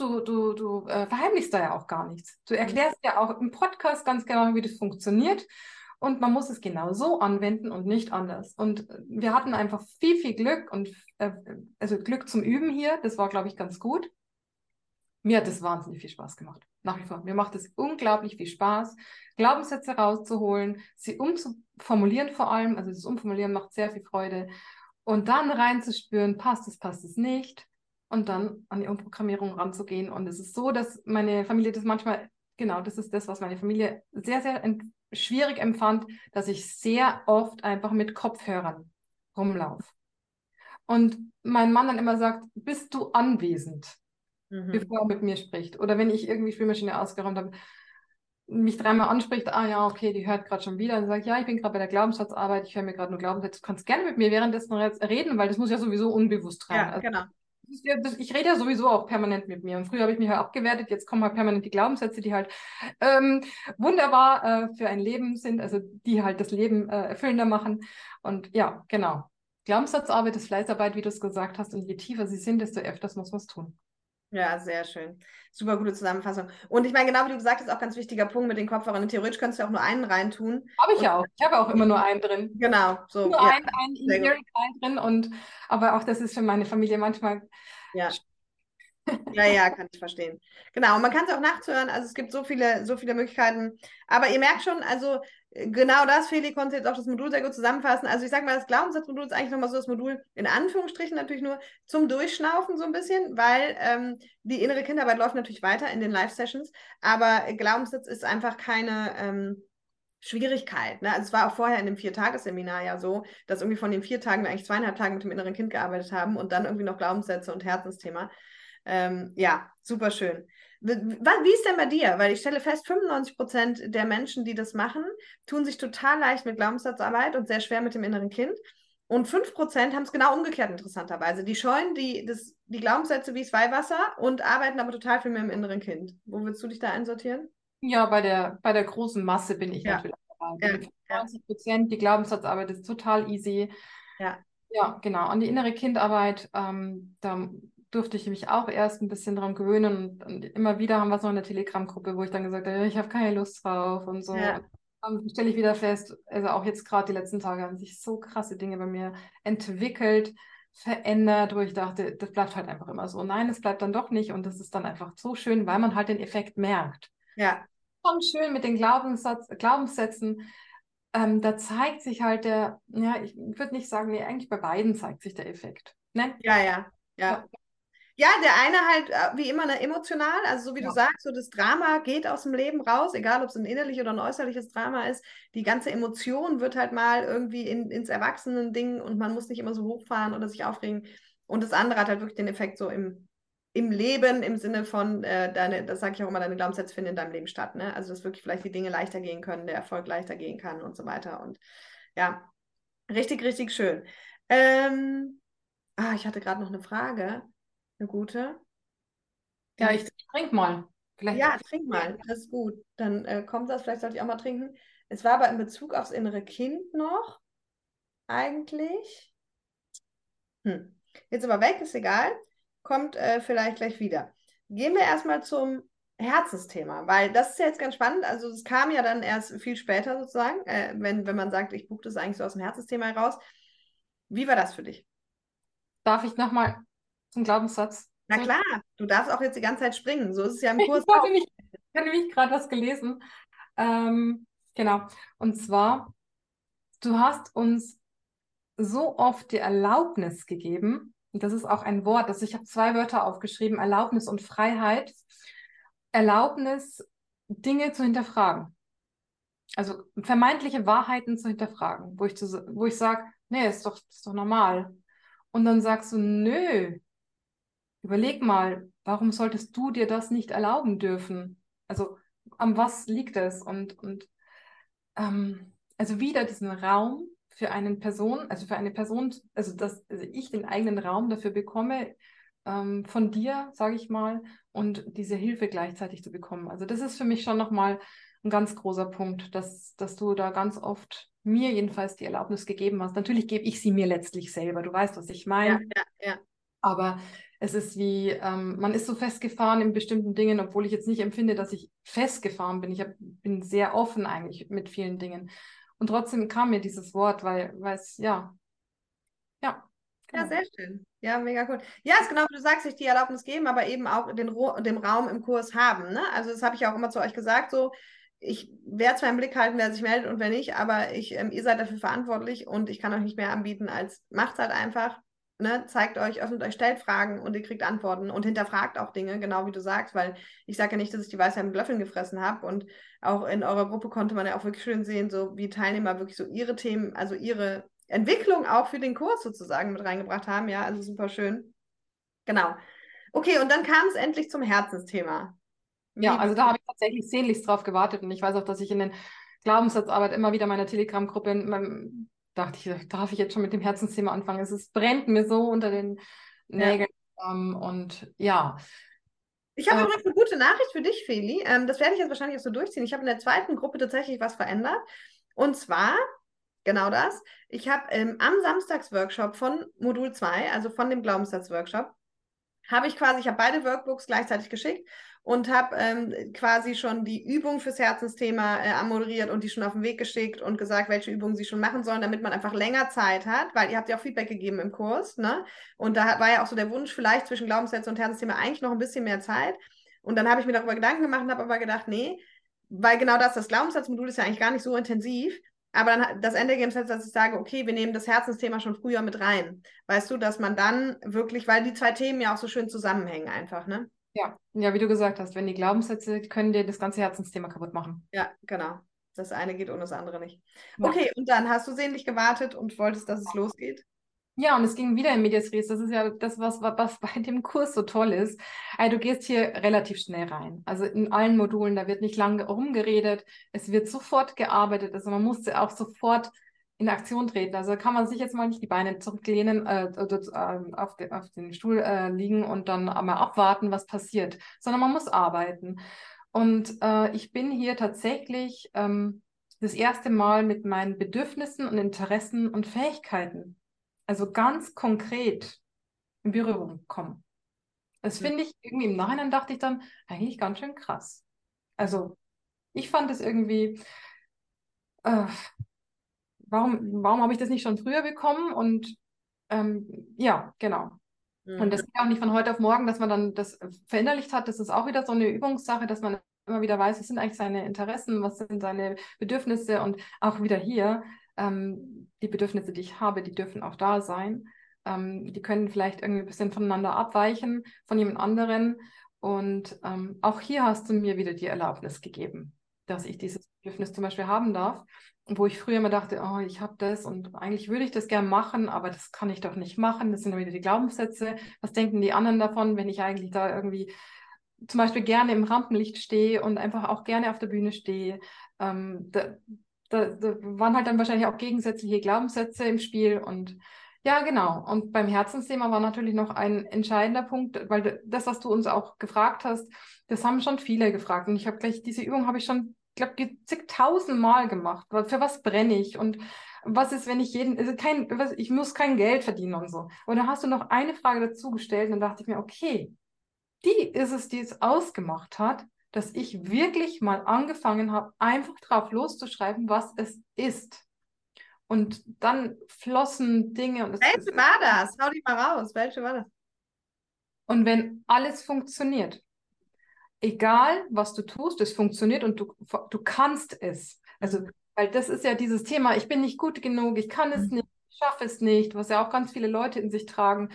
du, du, du äh, verheimlichst da ja auch gar nichts. Du mhm. erklärst ja auch im Podcast ganz genau, wie das funktioniert. Und man muss es genau so anwenden und nicht anders. Und wir hatten einfach viel, viel Glück und äh, also Glück zum Üben hier. Das war, glaube ich, ganz gut. Mir hat es wahnsinnig viel Spaß gemacht. Nach wie vor. Mir macht es unglaublich viel Spaß, Glaubenssätze rauszuholen, sie umzuformulieren vor allem. Also das Umformulieren macht sehr viel Freude. Und dann reinzuspüren, passt es, passt es nicht und dann an die Umprogrammierung ranzugehen. Und es ist so, dass meine Familie das manchmal, genau, das ist das, was meine Familie sehr, sehr schwierig empfand, dass ich sehr oft einfach mit Kopfhörern rumlaufe. Und mein Mann dann immer sagt, bist du anwesend, mhm. bevor er mit mir spricht? Oder wenn ich irgendwie Spülmaschine ausgeräumt habe, mich dreimal anspricht, ah ja, okay, die hört gerade schon wieder und sagt, ja, ich bin gerade bei der Glaubenssatzarbeit, ich höre mir gerade nur Glaubenssätze, du kannst gerne mit mir währenddessen reden, weil das muss ja sowieso unbewusst rein. Ja, also, genau ich rede ja sowieso auch permanent mit mir. Und früher habe ich mich halt abgewertet, jetzt kommen halt permanent die Glaubenssätze, die halt ähm, wunderbar äh, für ein Leben sind, also die halt das Leben äh, erfüllender machen. Und ja, genau. Glaubenssatzarbeit ist Fleißarbeit, wie du es gesagt hast, und je tiefer sie sind, desto öfters muss man es tun. Ja, sehr schön. Super gute Zusammenfassung. Und ich meine, genau wie du gesagt hast, auch ganz wichtiger Punkt mit den Kopfhörern. Theoretisch könntest du auch nur einen reintun. Habe ich ja auch. Ich habe auch immer nur einen drin. Genau, so. Nur ja, einen, einen in drin. Und, aber auch das ist für meine Familie manchmal ja. Ja, ja, kann ich verstehen. Genau, und man kann es auch nachts hören. Also es gibt so viele, so viele Möglichkeiten. Aber ihr merkt schon, also genau das, Feli, konnte jetzt auch das Modul sehr gut zusammenfassen. Also ich sage mal, das Glaubenssatzmodul ist eigentlich nochmal so das Modul, in Anführungsstrichen natürlich nur zum Durchschnaufen so ein bisschen, weil ähm, die innere Kinderarbeit läuft natürlich weiter in den Live-Sessions, aber Glaubenssatz ist einfach keine... Ähm, Schwierigkeit. Ne? Also es war auch vorher in dem Vier-Tages-Seminar ja so, dass irgendwie von den vier Tagen wir eigentlich zweieinhalb Tage mit dem inneren Kind gearbeitet haben und dann irgendwie noch Glaubenssätze und Herzensthema. Ähm, ja, super schön. Wie ist denn bei dir? Weil ich stelle fest, 95 Prozent der Menschen, die das machen, tun sich total leicht mit Glaubenssatzarbeit und sehr schwer mit dem inneren Kind. Und 5 Prozent haben es genau umgekehrt, interessanterweise. Die scheuen die, das, die Glaubenssätze wie Weihwasser und arbeiten aber total viel mehr im inneren Kind. Wo willst du dich da einsortieren? Ja, bei der, bei der großen Masse bin ich ja. natürlich. Ja. 90 Prozent, die Glaubenssatzarbeit ist total easy. Ja. Ja, genau. An die innere Kindarbeit, ähm, da durfte ich mich auch erst ein bisschen dran gewöhnen und, und immer wieder haben wir es noch in der Telegram-Gruppe, wo ich dann gesagt habe, ich habe keine Lust drauf und so. Ja. Dann stelle ich wieder fest, also auch jetzt gerade die letzten Tage haben sich so krasse Dinge bei mir entwickelt, verändert, wo ich dachte, das bleibt halt einfach immer so. Nein, es bleibt dann doch nicht und das ist dann einfach so schön, weil man halt den Effekt merkt. Ja. Schon schön mit den Glaubenssatz, Glaubenssätzen. Ähm, da zeigt sich halt der, ja, ich würde nicht sagen, nee, eigentlich bei beiden zeigt sich der Effekt. Ne? Ja, ja, ja. Ja, der eine halt äh, wie immer ne, emotional, also so wie ja. du sagst, so das Drama geht aus dem Leben raus, egal ob es ein innerliches oder ein äußerliches Drama ist. Die ganze Emotion wird halt mal irgendwie in, ins Erwachsenen-Ding und man muss nicht immer so hochfahren oder sich aufregen. Und das andere hat halt wirklich den Effekt so im, im Leben, im Sinne von, äh, deine, das sage ich auch immer, deine Glaubenssätze finden in deinem Leben statt. Ne? Also, dass wirklich vielleicht die Dinge leichter gehen können, der Erfolg leichter gehen kann und so weiter. Und ja, richtig, richtig schön. Ähm, ah, ich hatte gerade noch eine Frage. Eine gute? Ja, ich trinke mal. Vielleicht ja, trink mal. Das ist gut. Dann äh, kommt das. Vielleicht sollte ich auch mal trinken. Es war aber in Bezug aufs innere Kind noch. Eigentlich. Hm. Jetzt aber weg, ist egal. Kommt äh, vielleicht gleich wieder. Gehen wir erstmal zum Herzensthema, weil das ist ja jetzt ganz spannend. Also, es kam ja dann erst viel später sozusagen, äh, wenn, wenn man sagt, ich buche das eigentlich so aus dem Herzensthema heraus. Wie war das für dich? Darf ich nochmal zum Glaubenssatz. Na klar, du darfst auch jetzt die ganze Zeit springen. So ist es ja im Kurs. Ich, habe nämlich gerade was gelesen. Ähm, genau. Und zwar, du hast uns so oft die Erlaubnis gegeben, und das ist auch ein Wort, das ich habe zwei Wörter aufgeschrieben, Erlaubnis und Freiheit. Erlaubnis, Dinge zu hinterfragen. Also vermeintliche Wahrheiten zu hinterfragen, wo ich, wo ich sage, nee, ist doch, ist doch normal. Und dann sagst du, nö, Überleg mal, warum solltest du dir das nicht erlauben dürfen? Also an was liegt es? Und, und ähm, also wieder diesen Raum für eine Person, also für eine Person, also dass also ich den eigenen Raum dafür bekomme, ähm, von dir, sage ich mal, und diese Hilfe gleichzeitig zu bekommen. Also das ist für mich schon nochmal ein ganz großer Punkt, dass, dass du da ganz oft mir jedenfalls die Erlaubnis gegeben hast. Natürlich gebe ich sie mir letztlich selber. Du weißt, was ich meine. Ja, ja, ja. Aber es ist wie, ähm, man ist so festgefahren in bestimmten Dingen, obwohl ich jetzt nicht empfinde, dass ich festgefahren bin. Ich hab, bin sehr offen eigentlich mit vielen Dingen. Und trotzdem kam mir dieses Wort, weil, es, ja, ja. Genau. Ja, sehr schön. Ja, mega cool. Ja, ist genau wie du sagst, sich die Erlaubnis geben, aber eben auch den, den Raum im Kurs haben. Ne? Also das habe ich auch immer zu euch gesagt, so, ich werde zwar im Blick halten, wer sich meldet und wer nicht, aber ich, ähm, ihr seid dafür verantwortlich und ich kann euch nicht mehr anbieten, als macht halt einfach ne, zeigt euch, öffnet euch, stellt Fragen und ihr kriegt Antworten und hinterfragt auch Dinge, genau wie du sagst, weil ich sage ja nicht, dass ich die Weisheit mit Löffeln gefressen habe und auch in eurer Gruppe konnte man ja auch wirklich schön sehen, so wie Teilnehmer wirklich so ihre Themen, also ihre Entwicklung auch für den Kurs sozusagen mit reingebracht haben, ja, also super schön. Genau. Okay, und dann kam es endlich zum Herzensthema. Wie ja, also da habe ich tatsächlich sehnlichst drauf gewartet und ich weiß auch, dass ich in den Glaubenssatzarbeit immer wieder meiner Telegram-Gruppe dachte ich, darf ich jetzt schon mit dem Herzensthema anfangen? Es ist, brennt mir so unter den Nägeln. Ja. Ähm, und ja. Ich habe äh, übrigens eine gute Nachricht für dich, Feli. Ähm, das werde ich jetzt wahrscheinlich auch so durchziehen. Ich habe in der zweiten Gruppe tatsächlich was verändert. Und zwar genau das. Ich habe ähm, am Samstagsworkshop von Modul 2, also von dem Glaubenssatz-Workshop, habe ich quasi, ich habe beide Workbooks gleichzeitig geschickt und habe ähm, quasi schon die Übung fürs Herzensthema äh, amoderiert und die schon auf den Weg geschickt und gesagt, welche Übungen sie schon machen sollen, damit man einfach länger Zeit hat, weil ihr habt ja auch Feedback gegeben im Kurs, ne? Und da war ja auch so der Wunsch, vielleicht zwischen Glaubenssätze und Herzensthema eigentlich noch ein bisschen mehr Zeit. Und dann habe ich mir darüber Gedanken gemacht und habe aber gedacht, nee, weil genau das, das Glaubenssatzmodul ist ja eigentlich gar nicht so intensiv. Aber dann das Endergebnis ist, dass ich sage, okay, wir nehmen das Herzensthema schon früher mit rein. Weißt du, dass man dann wirklich, weil die zwei Themen ja auch so schön zusammenhängen einfach, ne? Ja, ja, wie du gesagt hast, wenn die Glaubenssätze können dir das ganze Herzensthema kaputt machen. Ja, genau. Das eine geht ohne das andere nicht. Ja. Okay, und dann hast du sehnlich gewartet und wolltest, dass es losgeht? Ja, und es ging wieder in Medias Res. Das ist ja das, was, was bei dem Kurs so toll ist. Also du gehst hier relativ schnell rein. Also in allen Modulen, da wird nicht lange rumgeredet. Es wird sofort gearbeitet. Also man muss auch sofort in Aktion treten. Also kann man sich jetzt mal nicht die Beine zurücklehnen, äh, äh, auf, de, auf, den Stuhl äh, liegen und dann mal abwarten, was passiert, sondern man muss arbeiten. Und äh, ich bin hier tatsächlich ähm, das erste Mal mit meinen Bedürfnissen und Interessen und Fähigkeiten, also ganz konkret in Berührung gekommen. Das mhm. finde ich irgendwie im Nachhinein dachte ich dann eigentlich ganz schön krass. Also ich fand es irgendwie, äh, warum, warum habe ich das nicht schon früher bekommen? Und ähm, ja, genau. Mhm. Und das geht auch nicht von heute auf morgen, dass man dann das verinnerlicht hat. Das ist auch wieder so eine Übungssache, dass man immer wieder weiß, was sind eigentlich seine Interessen, was sind seine Bedürfnisse und auch wieder hier, ähm, die Bedürfnisse, die ich habe, die dürfen auch da sein. Ähm, die können vielleicht irgendwie ein bisschen voneinander abweichen, von jemand anderen. Und ähm, auch hier hast du mir wieder die Erlaubnis gegeben, dass ich dieses Bedürfnis zum Beispiel haben darf wo ich früher immer dachte, oh, ich habe das und eigentlich würde ich das gern machen, aber das kann ich doch nicht machen. Das sind wieder die Glaubenssätze. Was denken die anderen davon, wenn ich eigentlich da irgendwie zum Beispiel gerne im Rampenlicht stehe und einfach auch gerne auf der Bühne stehe? Ähm, da, da, da waren halt dann wahrscheinlich auch gegensätzliche Glaubenssätze im Spiel und ja, genau. Und beim Herzensthema war natürlich noch ein entscheidender Punkt, weil das, was du uns auch gefragt hast, das haben schon viele gefragt. Und ich habe gleich, diese Übung habe ich schon glaube, zigtausend Mal gemacht. Für was brenne ich? Und was ist, wenn ich jeden, also kein, was, ich muss kein Geld verdienen und so. Und dann hast du noch eine Frage dazu gestellt und dann dachte ich mir, okay, die ist es, die es ausgemacht hat, dass ich wirklich mal angefangen habe, einfach drauf loszuschreiben, was es ist. Und dann flossen Dinge. Und Welche war das? Hau die mal raus. Welche war das? Und wenn alles funktioniert, egal was du tust, es funktioniert und du, du kannst es. Also, weil das ist ja dieses Thema, ich bin nicht gut genug, ich kann es mhm. nicht, ich schaffe es nicht, was ja auch ganz viele Leute in sich tragen.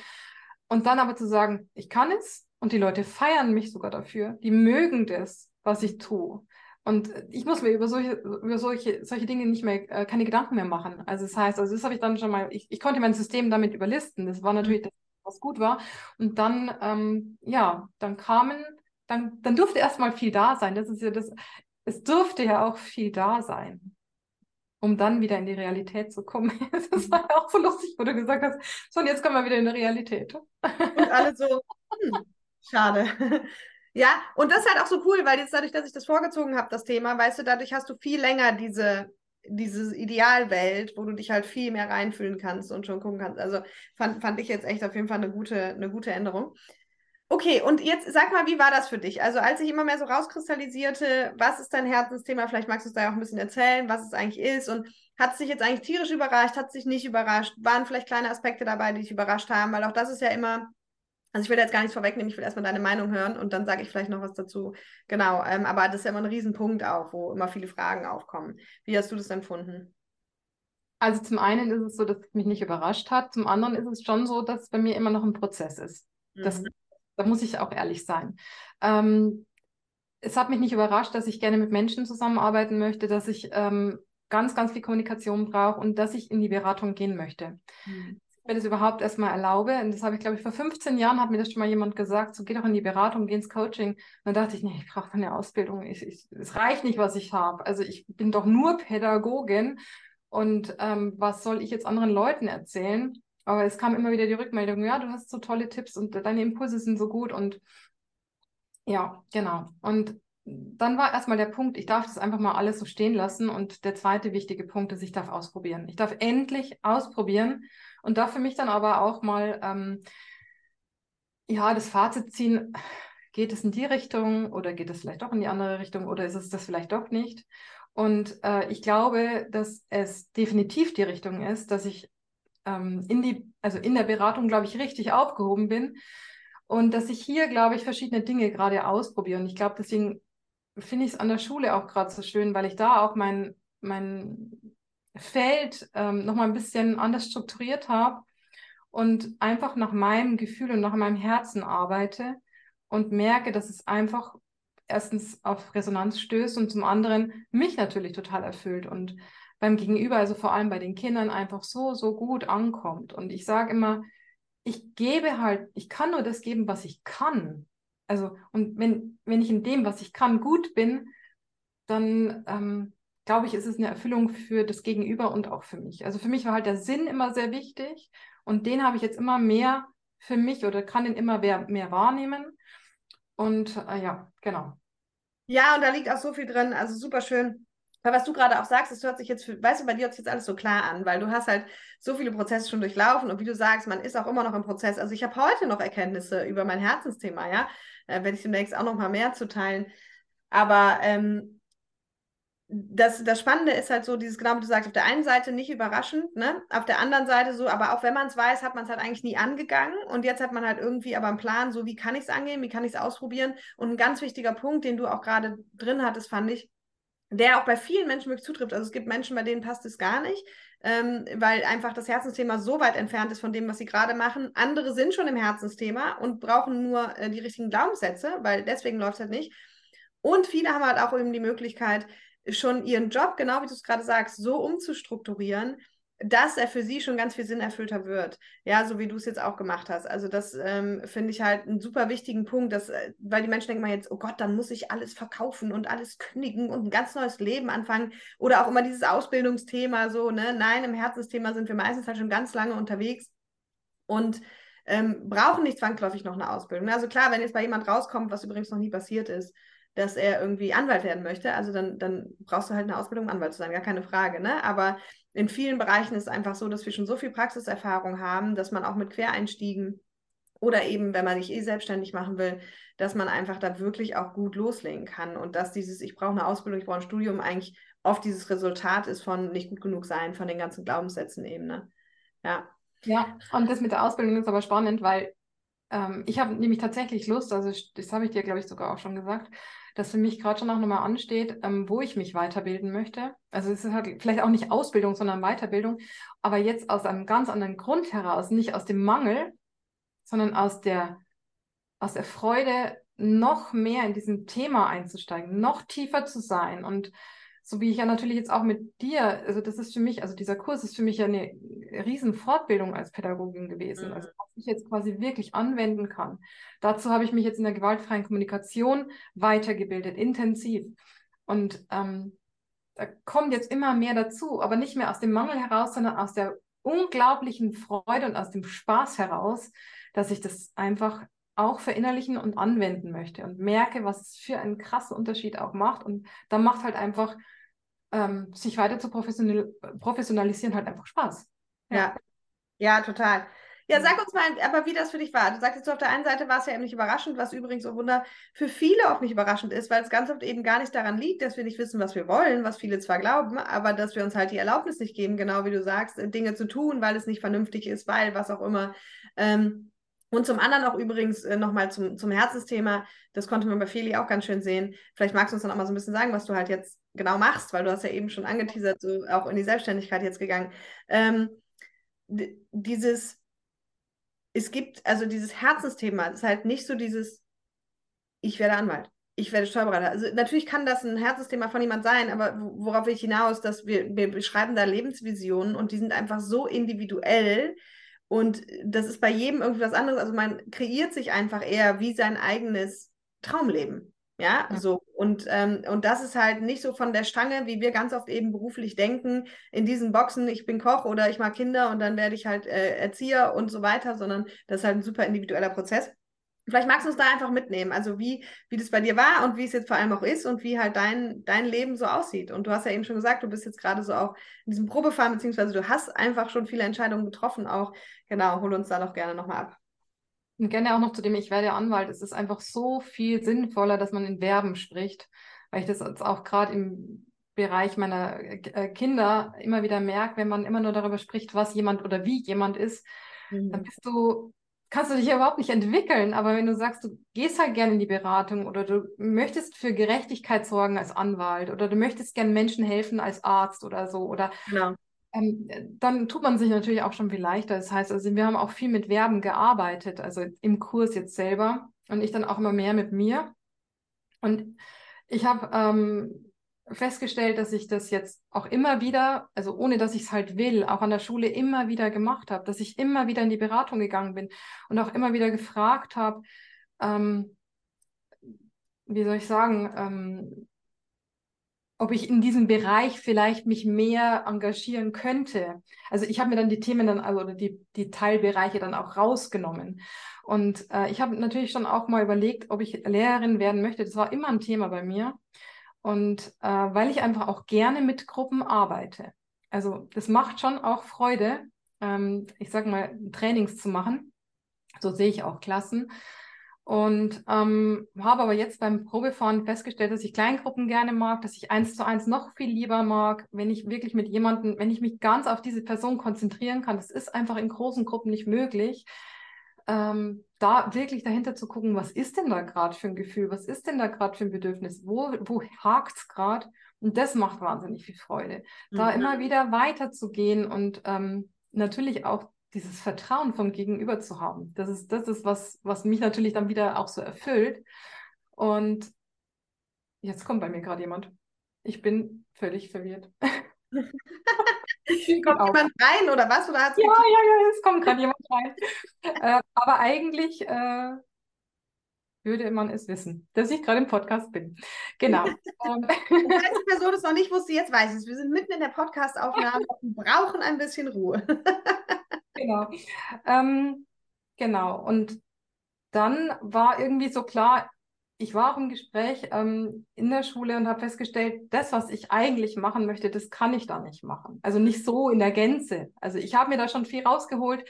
Und dann aber zu sagen, ich kann es und die Leute feiern mich sogar dafür, die mögen das, was ich tue. Und ich muss mir über solche, über solche, solche Dinge nicht mehr, äh, keine Gedanken mehr machen. Also das heißt, also das habe ich dann schon mal, ich, ich konnte mein System damit überlisten. Das war natürlich mhm. das, was gut war. Und dann, ähm, ja, dann kamen dann, dann durfte erstmal viel da sein. Das ist ja das, es durfte ja auch viel da sein, um dann wieder in die Realität zu kommen. Das war ja auch so lustig, wo du gesagt hast, so und jetzt kommen wir wieder in die Realität. Und alle so, hm, schade. Ja, und das ist halt auch so cool, weil jetzt dadurch, dass ich das vorgezogen habe, das Thema, weißt du, dadurch hast du viel länger diese, diese Idealwelt, wo du dich halt viel mehr reinfühlen kannst und schon gucken kannst. Also fand, fand ich jetzt echt auf jeden Fall eine gute, eine gute Änderung. Okay, und jetzt sag mal, wie war das für dich? Also als ich immer mehr so rauskristallisierte, was ist dein Herzensthema? Vielleicht magst du es da ja auch ein bisschen erzählen, was es eigentlich ist. Und hat es dich jetzt eigentlich tierisch überrascht? Hat es dich nicht überrascht? Waren vielleicht kleine Aspekte dabei, die dich überrascht haben? Weil auch das ist ja immer, also ich will jetzt gar nichts vorwegnehmen, ich will erstmal deine Meinung hören und dann sage ich vielleicht noch was dazu. Genau, ähm, aber das ist ja immer ein Riesenpunkt auch, wo immer viele Fragen aufkommen. Wie hast du das empfunden? Also zum einen ist es so, dass es mich nicht überrascht hat. Zum anderen ist es schon so, dass es bei mir immer noch ein Prozess ist. Mhm. Das da muss ich auch ehrlich sein. Ähm, es hat mich nicht überrascht, dass ich gerne mit Menschen zusammenarbeiten möchte, dass ich ähm, ganz, ganz viel Kommunikation brauche und dass ich in die Beratung gehen möchte. Mhm. Mir das überhaupt erstmal erlaube, und das habe ich, glaube ich, vor 15 Jahren hat mir das schon mal jemand gesagt, so geh doch in die Beratung, geh ins Coaching. Und dann dachte ich, nee, ich brauche eine Ausbildung, ich, ich, es reicht nicht, was ich habe. Also ich bin doch nur Pädagogin und ähm, was soll ich jetzt anderen Leuten erzählen? Aber es kam immer wieder die Rückmeldung, ja, du hast so tolle Tipps und deine Impulse sind so gut und ja, genau. Und dann war erstmal der Punkt, ich darf das einfach mal alles so stehen lassen. Und der zweite wichtige Punkt ist, ich darf ausprobieren. Ich darf endlich ausprobieren und darf für mich dann aber auch mal ähm, ja, das Fazit ziehen, geht es in die Richtung oder geht es vielleicht doch in die andere Richtung oder ist es das vielleicht doch nicht? Und äh, ich glaube, dass es definitiv die Richtung ist, dass ich ähm, in die, also in der Beratung, glaube ich, richtig aufgehoben bin und dass ich hier, glaube ich, verschiedene Dinge gerade ausprobiere. Und ich glaube, deswegen finde ich es an der Schule auch gerade so schön, weil ich da auch mein, mein Feld ähm, nochmal ein bisschen anders strukturiert habe und einfach nach meinem Gefühl und nach meinem Herzen arbeite und merke, dass es einfach erstens auf Resonanz stößt und zum anderen mich natürlich total erfüllt und beim Gegenüber, also vor allem bei den Kindern, einfach so, so gut ankommt. Und ich sage immer, ich gebe halt, ich kann nur das geben, was ich kann. Also, und wenn, wenn ich in dem, was ich kann, gut bin, dann ähm, glaube ich, ist es eine Erfüllung für das Gegenüber und auch für mich. Also für mich war halt der Sinn immer sehr wichtig und den habe ich jetzt immer mehr für mich oder kann den immer mehr, mehr wahrnehmen. Und äh, ja, genau. Ja, und da liegt auch so viel drin, also super schön. Weil was du gerade auch sagst, es hört sich jetzt, weißt du, bei dir hört sich jetzt alles so klar an, weil du hast halt so viele Prozesse schon durchlaufen und wie du sagst, man ist auch immer noch im Prozess. Also ich habe heute noch Erkenntnisse über mein Herzensthema, ja, äh, werde ich demnächst auch noch mal mehr zu teilen. Aber ähm, das, das Spannende ist halt so, dieses, genau wie du sagst, auf der einen Seite nicht überraschend, ne? Auf der anderen Seite so, aber auch wenn man es weiß, hat man es halt eigentlich nie angegangen. Und jetzt hat man halt irgendwie aber einen Plan, so wie kann ich es angehen, wie kann ich es ausprobieren. Und ein ganz wichtiger Punkt, den du auch gerade drin hattest, fand ich, der auch bei vielen Menschen wirklich zutrifft. Also es gibt Menschen, bei denen passt es gar nicht, ähm, weil einfach das Herzensthema so weit entfernt ist von dem, was sie gerade machen. Andere sind schon im Herzensthema und brauchen nur äh, die richtigen Glaubenssätze, weil deswegen läuft es halt nicht. Und viele haben halt auch eben die Möglichkeit, schon ihren Job, genau wie du es gerade sagst, so umzustrukturieren, dass er für sie schon ganz viel Sinn erfüllter wird. Ja, so wie du es jetzt auch gemacht hast. Also das ähm, finde ich halt einen super wichtigen Punkt, dass, äh, weil die Menschen denken mal jetzt, oh Gott, dann muss ich alles verkaufen und alles kündigen und ein ganz neues Leben anfangen. Oder auch immer dieses Ausbildungsthema so, ne? Nein, im Herzensthema sind wir meistens halt schon ganz lange unterwegs und ähm, brauchen nicht zwangsläufig noch eine Ausbildung. Also klar, wenn jetzt bei jemand rauskommt, was übrigens noch nie passiert ist, dass er irgendwie Anwalt werden möchte, also dann, dann brauchst du halt eine Ausbildung, um Anwalt zu sein, gar keine Frage. Ne? Aber in vielen Bereichen ist es einfach so, dass wir schon so viel Praxiserfahrung haben, dass man auch mit Quereinstiegen oder eben, wenn man sich eh selbstständig machen will, dass man einfach da wirklich auch gut loslegen kann und dass dieses, ich brauche eine Ausbildung, ich brauche ein Studium, eigentlich oft dieses Resultat ist von nicht gut genug sein, von den ganzen Glaubenssätzen eben. Ne? Ja. Ja, und das mit der Ausbildung ist aber spannend, weil ähm, ich habe nämlich tatsächlich Lust, also das habe ich dir, glaube ich, sogar auch schon gesagt, dass für mich gerade schon auch nochmal ansteht, ähm, wo ich mich weiterbilden möchte. Also es ist halt vielleicht auch nicht Ausbildung, sondern Weiterbildung, aber jetzt aus einem ganz anderen Grund heraus, nicht aus dem Mangel, sondern aus der, aus der Freude, noch mehr in diesem Thema einzusteigen, noch tiefer zu sein und so wie ich ja natürlich jetzt auch mit dir, also das ist für mich, also dieser Kurs ist für mich ja eine riesen Fortbildung als Pädagogin gewesen, also mhm. was ich jetzt quasi wirklich anwenden kann. Dazu habe ich mich jetzt in der gewaltfreien Kommunikation weitergebildet, intensiv. Und ähm, da kommt jetzt immer mehr dazu, aber nicht mehr aus dem Mangel heraus, sondern aus der unglaublichen Freude und aus dem Spaß heraus, dass ich das einfach auch verinnerlichen und anwenden möchte und merke, was es für einen krassen Unterschied auch macht. Und da macht halt einfach ähm, sich weiter zu professional professionalisieren halt einfach Spaß. Ja. ja, ja, total. Ja, sag uns mal, aber wie das für dich war. Du sagst jetzt, auf der einen Seite war es ja eben nicht überraschend, was übrigens, oh Wunder, für viele auch nicht überraschend ist, weil es ganz oft eben gar nicht daran liegt, dass wir nicht wissen, was wir wollen, was viele zwar glauben, aber dass wir uns halt die Erlaubnis nicht geben, genau wie du sagst, Dinge zu tun, weil es nicht vernünftig ist, weil was auch immer. Ähm, und zum anderen auch übrigens äh, nochmal zum, zum Herzensthema, das konnte man bei Feli auch ganz schön sehen. Vielleicht magst du uns dann auch mal so ein bisschen sagen, was du halt jetzt genau machst, weil du hast ja eben schon angeteasert, so auch in die Selbstständigkeit jetzt gegangen. Ähm, dieses, es gibt, also dieses Herzensthema, ist halt nicht so dieses, ich werde Anwalt, ich werde Steuerberater. Also natürlich kann das ein Herzensthema von jemand sein, aber worauf will ich hinaus, dass wir, wir beschreiben da Lebensvisionen und die sind einfach so individuell, und das ist bei jedem irgendwie was anderes. Also man kreiert sich einfach eher wie sein eigenes Traumleben. Ja, ja. so. Und, ähm, und das ist halt nicht so von der Stange, wie wir ganz oft eben beruflich denken, in diesen Boxen, ich bin Koch oder ich mag Kinder und dann werde ich halt äh, Erzieher und so weiter, sondern das ist halt ein super individueller Prozess. Vielleicht magst du uns da einfach mitnehmen, also wie, wie das bei dir war und wie es jetzt vor allem auch ist und wie halt dein, dein Leben so aussieht. Und du hast ja eben schon gesagt, du bist jetzt gerade so auch in diesem Probefahren, beziehungsweise du hast einfach schon viele Entscheidungen getroffen auch. Genau, hol uns da doch gerne nochmal ab. Und gerne auch noch zu dem, ich werde Anwalt. Es ist einfach so viel sinnvoller, dass man in Verben spricht, weil ich das jetzt auch gerade im Bereich meiner äh, Kinder immer wieder merke, wenn man immer nur darüber spricht, was jemand oder wie jemand ist, mhm. dann bist du kannst du dich ja überhaupt nicht entwickeln. Aber wenn du sagst, du gehst halt gerne in die Beratung oder du möchtest für Gerechtigkeit sorgen als Anwalt oder du möchtest gerne Menschen helfen als Arzt oder so oder genau. ähm, dann tut man sich natürlich auch schon viel leichter. Das heißt, also wir haben auch viel mit Verben gearbeitet, also im Kurs jetzt selber und ich dann auch immer mehr mit mir. Und ich habe ähm, festgestellt, dass ich das jetzt auch immer wieder, also ohne dass ich es halt will, auch an der Schule immer wieder gemacht habe, dass ich immer wieder in die Beratung gegangen bin und auch immer wieder gefragt habe, ähm, wie soll ich sagen, ähm, ob ich in diesem Bereich vielleicht mich mehr engagieren könnte. Also ich habe mir dann die Themen dann, also die, die Teilbereiche dann auch rausgenommen. Und äh, ich habe natürlich schon auch mal überlegt, ob ich Lehrerin werden möchte. Das war immer ein Thema bei mir. Und äh, weil ich einfach auch gerne mit Gruppen arbeite. Also das macht schon auch Freude, ähm, ich sage mal, Trainings zu machen. So sehe ich auch Klassen. Und ähm, habe aber jetzt beim Probefahren festgestellt, dass ich Kleingruppen gerne mag, dass ich eins zu eins noch viel lieber mag, wenn ich wirklich mit jemandem, wenn ich mich ganz auf diese Person konzentrieren kann. Das ist einfach in großen Gruppen nicht möglich ähm, da wirklich dahinter zu gucken, was ist denn da gerade für ein Gefühl, was ist denn da gerade für ein Bedürfnis, wo, wo hakt es gerade? Und das macht wahnsinnig viel Freude, mhm. da immer wieder weiterzugehen und ähm, natürlich auch dieses Vertrauen vom Gegenüber zu haben. Das ist, das ist was, was mich natürlich dann wieder auch so erfüllt. Und jetzt kommt bei mir gerade jemand. Ich bin völlig verwirrt. kommt jemand rein oder was? Oder ja, ja, ja, es kommt gerade jemand. Äh, aber eigentlich äh, würde man es wissen, dass ich gerade im Podcast bin. Genau. Ähm. Falls die Person es noch nicht wusste, jetzt weiß es. Wir sind mitten in der Podcastaufnahme und brauchen ein bisschen Ruhe. genau. Ähm, genau. Und dann war irgendwie so klar, ich war auch im Gespräch ähm, in der Schule und habe festgestellt, das, was ich eigentlich machen möchte, das kann ich da nicht machen. Also nicht so in der Gänze. Also ich habe mir da schon viel rausgeholt,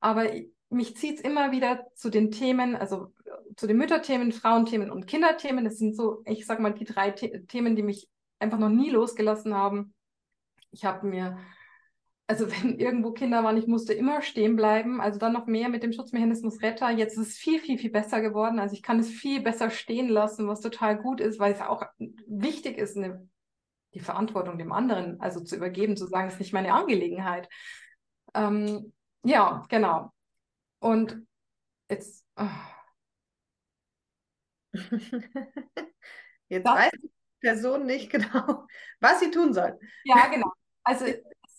aber mich zieht es immer wieder zu den Themen, also zu den Mütterthemen, Frauenthemen und Kinderthemen. Das sind so, ich sage mal, die drei The Themen, die mich einfach noch nie losgelassen haben. Ich habe mir also wenn irgendwo Kinder waren, ich musste immer stehen bleiben. Also dann noch mehr mit dem Schutzmechanismus Retter. Jetzt ist es viel, viel, viel besser geworden. Also ich kann es viel besser stehen lassen, was total gut ist, weil es auch wichtig ist, eine, die Verantwortung dem anderen also zu übergeben, zu sagen, es ist nicht meine Angelegenheit. Ähm, ja, genau. Und jetzt. Oh. Jetzt das, weiß die Person nicht genau, was sie tun soll. Ja, genau. Also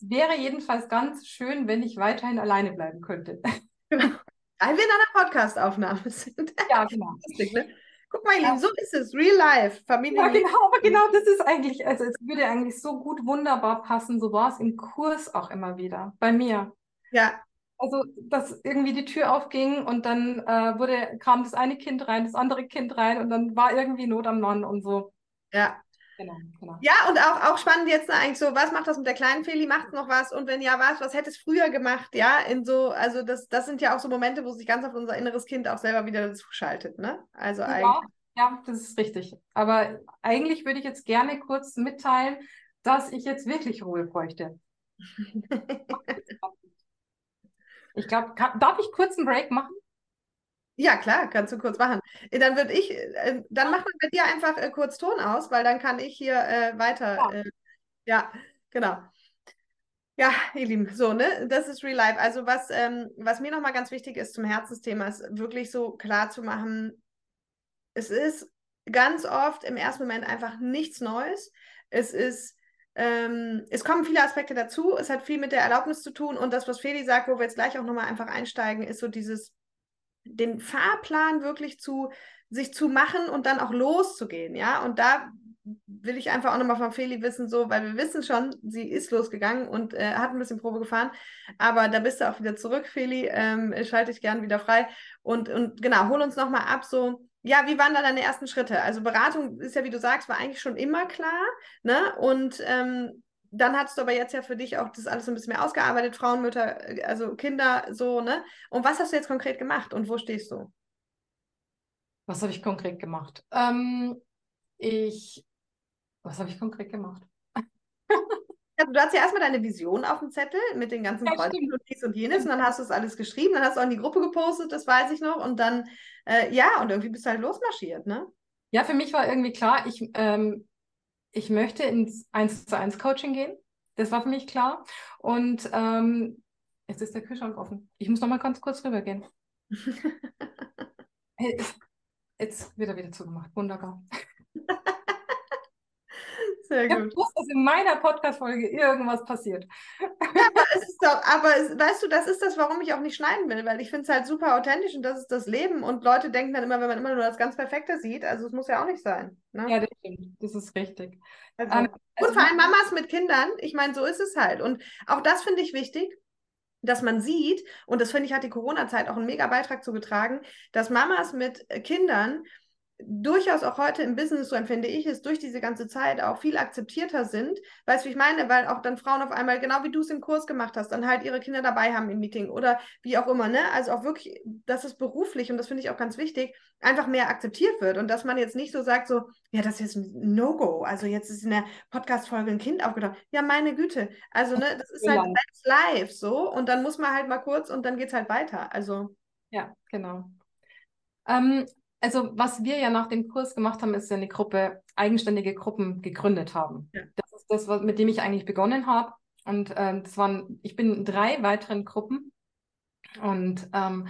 wäre jedenfalls ganz schön, wenn ich weiterhin alleine bleiben könnte. Genau. Weil wir in einer Podcastaufnahme sind. Ja, genau. Ne? Guck mal, ja. so ist es, real life, Familie. Ja, genau, aber genau das ist eigentlich, also es würde eigentlich so gut wunderbar passen. So war es im Kurs auch immer wieder, bei mir. Ja. Also, dass irgendwie die Tür aufging und dann äh, wurde, kam das eine Kind rein, das andere Kind rein und dann war irgendwie Not am Mann und so. Ja, Genau, genau. Ja, und auch, auch spannend jetzt eigentlich so, was macht das mit der kleinen Feli? Macht noch was? Und wenn ja, was? Was hätte es früher gemacht? Ja, in so, also das, das sind ja auch so Momente, wo sich ganz auf unser inneres Kind auch selber wieder dazu schaltet, ne? Also ja, eigentlich. Ja, das ist richtig. Aber eigentlich würde ich jetzt gerne kurz mitteilen, dass ich jetzt wirklich Ruhe bräuchte. ich glaube, darf ich kurz einen Break machen? Ja, klar, kannst du kurz machen. Äh, dann würde ich, äh, dann mach mal bei dir einfach äh, kurz Ton aus, weil dann kann ich hier äh, weiter. Ja. Äh, ja, genau. Ja, ihr Lieben, so, ne, das ist Real Life. Also was, ähm, was mir nochmal ganz wichtig ist zum Herzensthema, ist wirklich so klar zu machen, es ist ganz oft im ersten Moment einfach nichts Neues. Es ist, ähm, es kommen viele Aspekte dazu, es hat viel mit der Erlaubnis zu tun. Und das, was Feli sagt, wo wir jetzt gleich auch nochmal einfach einsteigen, ist so dieses den Fahrplan wirklich zu sich zu machen und dann auch loszugehen, ja. Und da will ich einfach auch nochmal von Feli wissen, so, weil wir wissen schon, sie ist losgegangen und äh, hat ein bisschen Probe gefahren, aber da bist du auch wieder zurück, Feli, ähm, schalte ich gern wieder frei. Und, und genau, hol uns nochmal ab, so, ja, wie waren da deine ersten Schritte? Also Beratung ist ja, wie du sagst, war eigentlich schon immer klar, ne, und ähm, dann hattest du aber jetzt ja für dich auch das alles ein bisschen mehr ausgearbeitet, Frauen, Mütter, äh, also Kinder, so, ne? Und was hast du jetzt konkret gemacht und wo stehst du? Was habe ich konkret gemacht? Ähm, ich, was habe ich konkret gemacht? Du hast ja erstmal deine Vision auf dem Zettel mit den ganzen ja, Kreuzen und dies und jenes und dann hast du es alles geschrieben, dann hast du auch in die Gruppe gepostet, das weiß ich noch und dann, äh, ja, und irgendwie bist du halt losmarschiert, ne? Ja, für mich war irgendwie klar, ich, ähm, ich möchte ins 1 zu 1 Coaching gehen. Das war für mich klar. Und ähm, jetzt ist der Kühlschrank offen. Ich muss noch mal ganz kurz rübergehen. jetzt wird er wieder zugemacht. Wunderbar. Sehr gut. Ich wusste, dass in meiner Podcast-Folge irgendwas passiert. Ja, aber, es ist doch, aber es, weißt du, das ist das, warum ich auch nicht schneiden will, weil ich finde es halt super authentisch und das ist das Leben. Und Leute denken dann immer, wenn man immer nur das ganz Perfekte sieht, also es muss ja auch nicht sein. Ne? Ja, das stimmt. Das ist richtig. Also, um, also, und vor allem Mamas mit Kindern, ich meine, so ist es halt. Und auch das finde ich wichtig dass man sieht, und das finde ich, hat die Corona-Zeit auch einen mega Beitrag zugetragen, dass Mamas mit Kindern durchaus auch heute im Business, so empfinde ich es, durch diese ganze Zeit auch viel akzeptierter sind. Weißt du, wie ich meine? Weil auch dann Frauen auf einmal, genau wie du es im Kurs gemacht hast, dann halt ihre Kinder dabei haben im Meeting oder wie auch immer, ne? Also auch wirklich, dass es beruflich, und das finde ich auch ganz wichtig, einfach mehr akzeptiert wird und dass man jetzt nicht so sagt, so, ja, das ist jetzt ein No-Go. Also jetzt ist in der Podcast-Folge ein Kind aufgetaucht. Ja, meine Güte. Also, ne, das ist halt live so und dann muss man halt mal kurz und dann geht es halt weiter. Also. Ja, genau. Ähm, also was wir ja nach dem Kurs gemacht haben, ist ja eine Gruppe, eigenständige Gruppen gegründet haben. Ja. Das ist das, was, mit dem ich eigentlich begonnen habe. Und ähm, das waren, ich bin in drei weiteren Gruppen. Und ähm,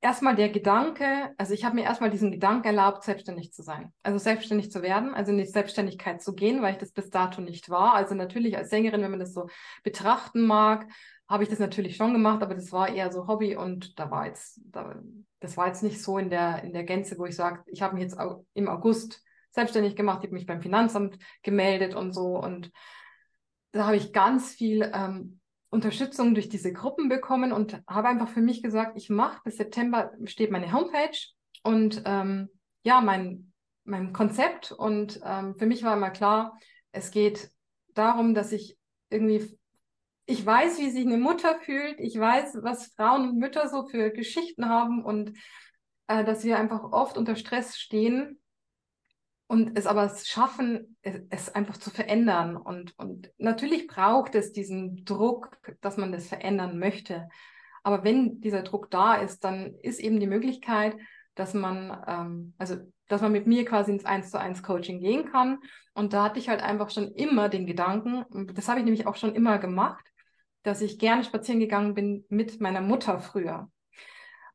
erstmal der Gedanke, also ich habe mir erstmal diesen Gedanken erlaubt, selbstständig zu sein. Also selbstständig zu werden, also in die Selbstständigkeit zu gehen, weil ich das bis dato nicht war. Also natürlich als Sängerin, wenn man das so betrachten mag, habe ich das natürlich schon gemacht, aber das war eher so Hobby und da war jetzt, da, das war jetzt nicht so in der, in der Gänze, wo ich sage, ich habe mich jetzt im August selbstständig gemacht, ich habe mich beim Finanzamt gemeldet und so und da habe ich ganz viel ähm, Unterstützung durch diese Gruppen bekommen und habe einfach für mich gesagt, ich mache bis September steht meine Homepage und ähm, ja, mein, mein Konzept und ähm, für mich war immer klar, es geht darum, dass ich irgendwie ich weiß, wie sich eine Mutter fühlt. Ich weiß, was Frauen und Mütter so für Geschichten haben und äh, dass wir einfach oft unter Stress stehen und es aber schaffen, es, einfach zu verändern. Und, und natürlich braucht es diesen Druck, dass man das verändern möchte. Aber wenn dieser Druck da ist, dann ist eben die Möglichkeit, dass man, ähm, also dass man mit mir quasi ins 1 zu 1 Coaching gehen kann. Und da hatte ich halt einfach schon immer den Gedanken, das habe ich nämlich auch schon immer gemacht, dass ich gerne spazieren gegangen bin mit meiner Mutter früher.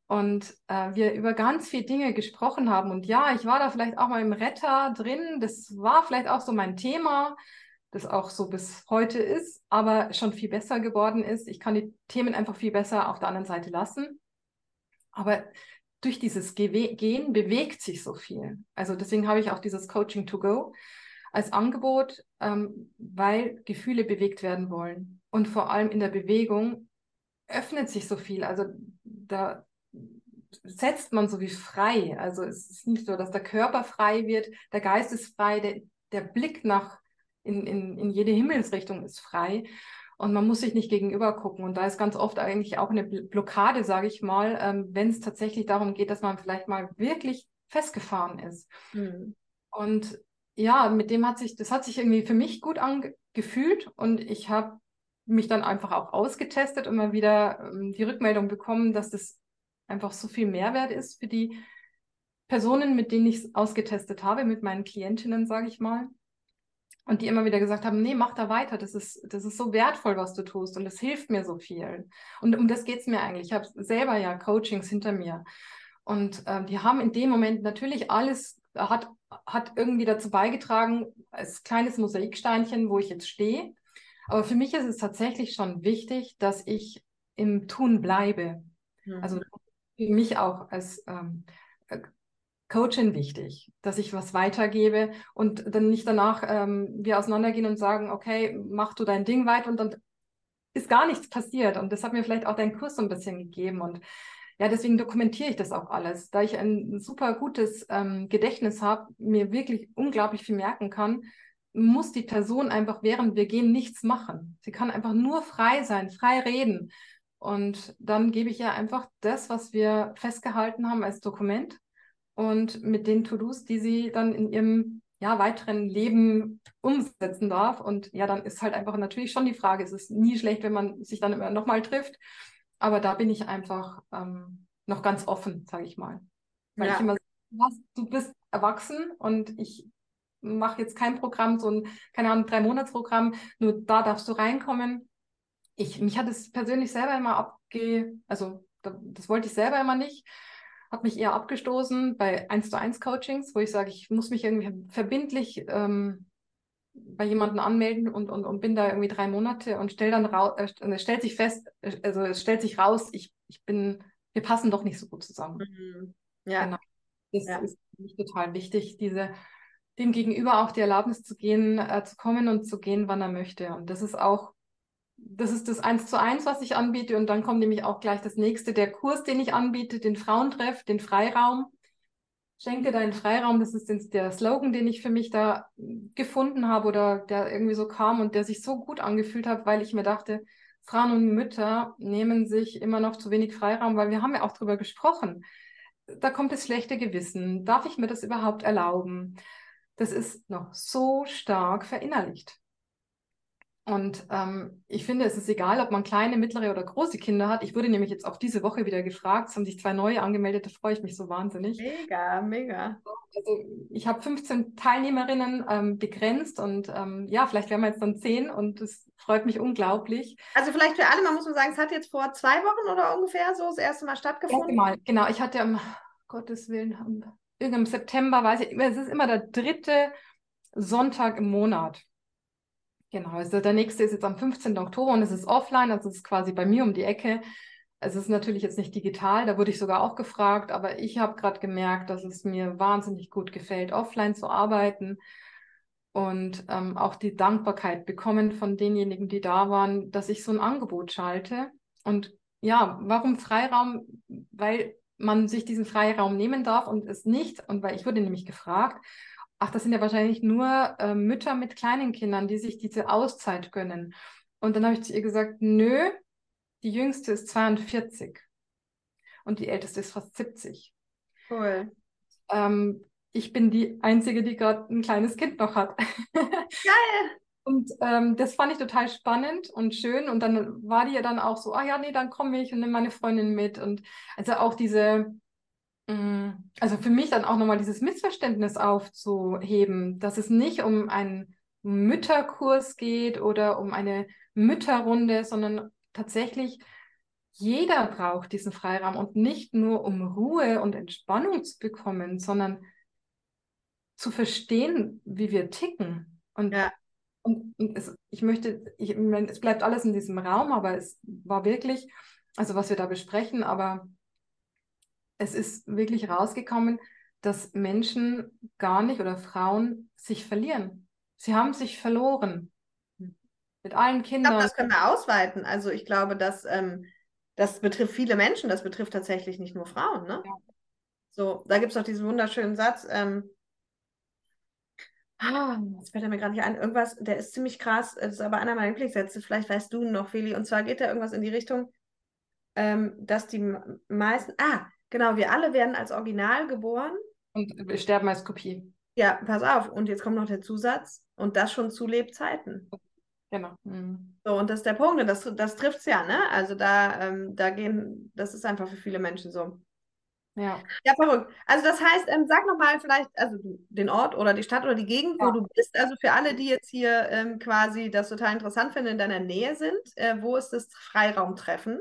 Und äh, wir über ganz viele Dinge gesprochen haben. Und ja, ich war da vielleicht auch mal im Retter drin. Das war vielleicht auch so mein Thema, das auch so bis heute ist, aber schon viel besser geworden ist. Ich kann die Themen einfach viel besser auf der anderen Seite lassen. Aber durch dieses Ge Gehen bewegt sich so viel. Also deswegen habe ich auch dieses Coaching to Go als Angebot, ähm, weil Gefühle bewegt werden wollen. Und vor allem in der Bewegung öffnet sich so viel. Also da setzt man so wie frei. Also es ist nicht so, dass der Körper frei wird, der Geist ist frei, der, der Blick nach in, in, in jede Himmelsrichtung ist frei. Und man muss sich nicht gegenüber gucken. Und da ist ganz oft eigentlich auch eine Blockade, sage ich mal, ähm, wenn es tatsächlich darum geht, dass man vielleicht mal wirklich festgefahren ist. Mhm. Und ja, mit dem hat sich, das hat sich irgendwie für mich gut angefühlt und ich habe mich dann einfach auch ausgetestet und mal wieder ähm, die Rückmeldung bekommen, dass das einfach so viel Mehrwert ist für die Personen, mit denen ich es ausgetestet habe, mit meinen Klientinnen, sage ich mal. Und die immer wieder gesagt haben, nee, mach da weiter, das ist, das ist so wertvoll, was du tust und das hilft mir so viel. Und um das geht es mir eigentlich. Ich habe selber ja Coachings hinter mir. Und äh, die haben in dem Moment natürlich alles, hat, hat irgendwie dazu beigetragen, als kleines Mosaiksteinchen, wo ich jetzt stehe. Aber für mich ist es tatsächlich schon wichtig, dass ich im Tun bleibe. Mhm. Also für mich auch als ähm, Coaching wichtig, dass ich was weitergebe und dann nicht danach ähm, wir auseinandergehen und sagen, okay, mach du dein Ding weiter und dann ist gar nichts passiert. Und das hat mir vielleicht auch dein Kurs so ein bisschen gegeben. Und ja, deswegen dokumentiere ich das auch alles, da ich ein super gutes ähm, Gedächtnis habe, mir wirklich unglaublich viel merken kann, muss die Person einfach, während wir gehen, nichts machen. Sie kann einfach nur frei sein, frei reden. Und dann gebe ich ja einfach das, was wir festgehalten haben als Dokument und mit den To-Dos, die sie dann in ihrem ja, weiteren Leben umsetzen darf. Und ja, dann ist halt einfach natürlich schon die Frage, es ist nie schlecht, wenn man sich dann immer nochmal trifft. Aber da bin ich einfach ähm, noch ganz offen, sage ich mal. Weil ja. ich immer sage, du bist erwachsen und ich mache jetzt kein Programm, so ein, keine Ahnung, drei Monatsprogramm, nur da darfst du reinkommen. Ich, mich hat es persönlich selber immer abge, also das wollte ich selber immer nicht, hat mich eher abgestoßen bei 1 zu 1 Coachings, wo ich sage, ich muss mich irgendwie verbindlich ähm, bei jemandem anmelden und, und, und bin da irgendwie drei Monate und stell dann raus, äh, es stellt sich fest, äh, also es stellt sich raus, ich, ich bin, wir passen doch nicht so gut zusammen. Mhm. Ja. Genau. Das ja. ist für mich total wichtig, diese dem Gegenüber auch die Erlaubnis zu gehen, äh, zu kommen und zu gehen, wann er möchte. Und das ist auch, das ist das Eins zu eins, was ich anbiete. Und dann kommt nämlich auch gleich das nächste, der Kurs, den ich anbiete, den Frauentreff, den Freiraum. Schenke deinen Freiraum, das ist der Slogan, den ich für mich da gefunden habe oder der irgendwie so kam und der sich so gut angefühlt hat, weil ich mir dachte, Frauen und Mütter nehmen sich immer noch zu wenig Freiraum, weil wir haben ja auch darüber gesprochen. Da kommt das schlechte Gewissen. Darf ich mir das überhaupt erlauben? Das ist noch so stark verinnerlicht. Und ähm, ich finde, es ist egal, ob man kleine, mittlere oder große Kinder hat. Ich wurde nämlich jetzt auch diese Woche wieder gefragt. Es haben sich zwei neue angemeldet, da freue ich mich so wahnsinnig. Mega, mega. Also ich habe 15 Teilnehmerinnen ähm, begrenzt und ähm, ja, vielleicht werden wir jetzt dann zehn und es freut mich unglaublich. Also vielleicht für alle, man muss man sagen, es hat jetzt vor zwei Wochen oder ungefähr so das erste Mal stattgefunden. Mal, genau. Ich hatte am Gottes Willen am im September, weiß ich, es ist immer der dritte Sonntag im Monat. Genau, also der nächste ist jetzt am 15. Oktober und es ist offline, also es ist quasi bei mir um die Ecke. Es ist natürlich jetzt nicht digital, da wurde ich sogar auch gefragt, aber ich habe gerade gemerkt, dass es mir wahnsinnig gut gefällt, offline zu arbeiten und ähm, auch die Dankbarkeit bekommen von denjenigen, die da waren, dass ich so ein Angebot schalte. Und ja, warum Freiraum? Weil man sich diesen Freiraum nehmen darf und es nicht, und weil ich wurde nämlich gefragt, ach, das sind ja wahrscheinlich nur äh, Mütter mit kleinen Kindern, die sich diese Auszeit gönnen. Und dann habe ich zu ihr gesagt, nö, die jüngste ist 42 und die älteste ist fast 70. Cool. Ähm, ich bin die Einzige, die gerade ein kleines Kind noch hat. Geil! Und ähm, das fand ich total spannend und schön. Und dann war die ja dann auch so, ah ja, nee, dann komme ich und nehme meine Freundin mit. Und also auch diese, mh, mm, also für mich dann auch nochmal dieses Missverständnis aufzuheben, dass es nicht um einen Mütterkurs geht oder um eine Mütterrunde, sondern tatsächlich jeder braucht diesen Freiraum und nicht nur um Ruhe und Entspannung zu bekommen, sondern zu verstehen, wie wir ticken. Und ja. Und, und es, ich möchte, ich, es bleibt alles in diesem Raum, aber es war wirklich, also was wir da besprechen, aber es ist wirklich rausgekommen, dass Menschen gar nicht oder Frauen sich verlieren. Sie haben sich verloren. Mit allen Kindern. Ich glaube, das können wir ausweiten. Also ich glaube, dass ähm, das betrifft viele Menschen, das betrifft tatsächlich nicht nur Frauen. Ne? Ja. So, da gibt es auch diesen wunderschönen Satz, ähm, Ah, jetzt fällt er mir gerade nicht ein. Irgendwas, der ist ziemlich krass. Das ist aber einer meiner Lieblingssätze. Vielleicht weißt du noch, Feli. Und zwar geht da irgendwas in die Richtung, ähm, dass die meisten. Ah, genau. Wir alle werden als Original geboren. Und wir sterben als Kopie. Ja, pass auf. Und jetzt kommt noch der Zusatz. Und das schon zu Lebzeiten. Genau. Mhm. So, und das ist der Punkt. Und das, das trifft es ja, ne? Also da, ähm, da gehen, das ist einfach für viele Menschen so. Ja. Ja, verrückt. Also das heißt, ähm, sag nochmal vielleicht, also den Ort oder die Stadt oder die Gegend, ja. wo du bist. Also für alle, die jetzt hier ähm, quasi das total interessant finden, in deiner Nähe sind, äh, wo ist das Freiraumtreffen?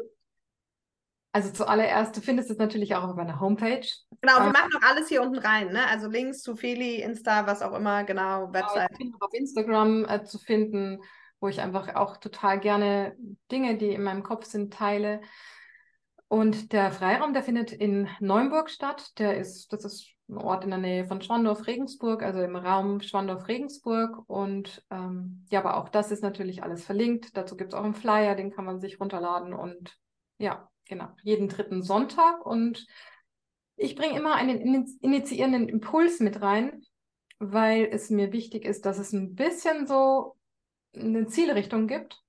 Also zuallererst, du findest es natürlich auch auf meiner Homepage. Genau, wir ähm, machen auch alles hier unten rein, ne? Also Links zu Feli, Insta, was auch immer, genau, genau Website. Ich bin auf Instagram äh, zu finden, wo ich einfach auch total gerne Dinge, die in meinem Kopf sind, teile. Und der Freiraum, der findet in Neumburg statt. Der ist, das ist ein Ort in der Nähe von Schwandorf-Regensburg, also im Raum Schwandorf-Regensburg. Und ähm, ja, aber auch das ist natürlich alles verlinkt. Dazu gibt es auch einen Flyer, den kann man sich runterladen. Und ja, genau, jeden dritten Sonntag. Und ich bringe immer einen initiierenden Impuls mit rein, weil es mir wichtig ist, dass es ein bisschen so eine Zielrichtung gibt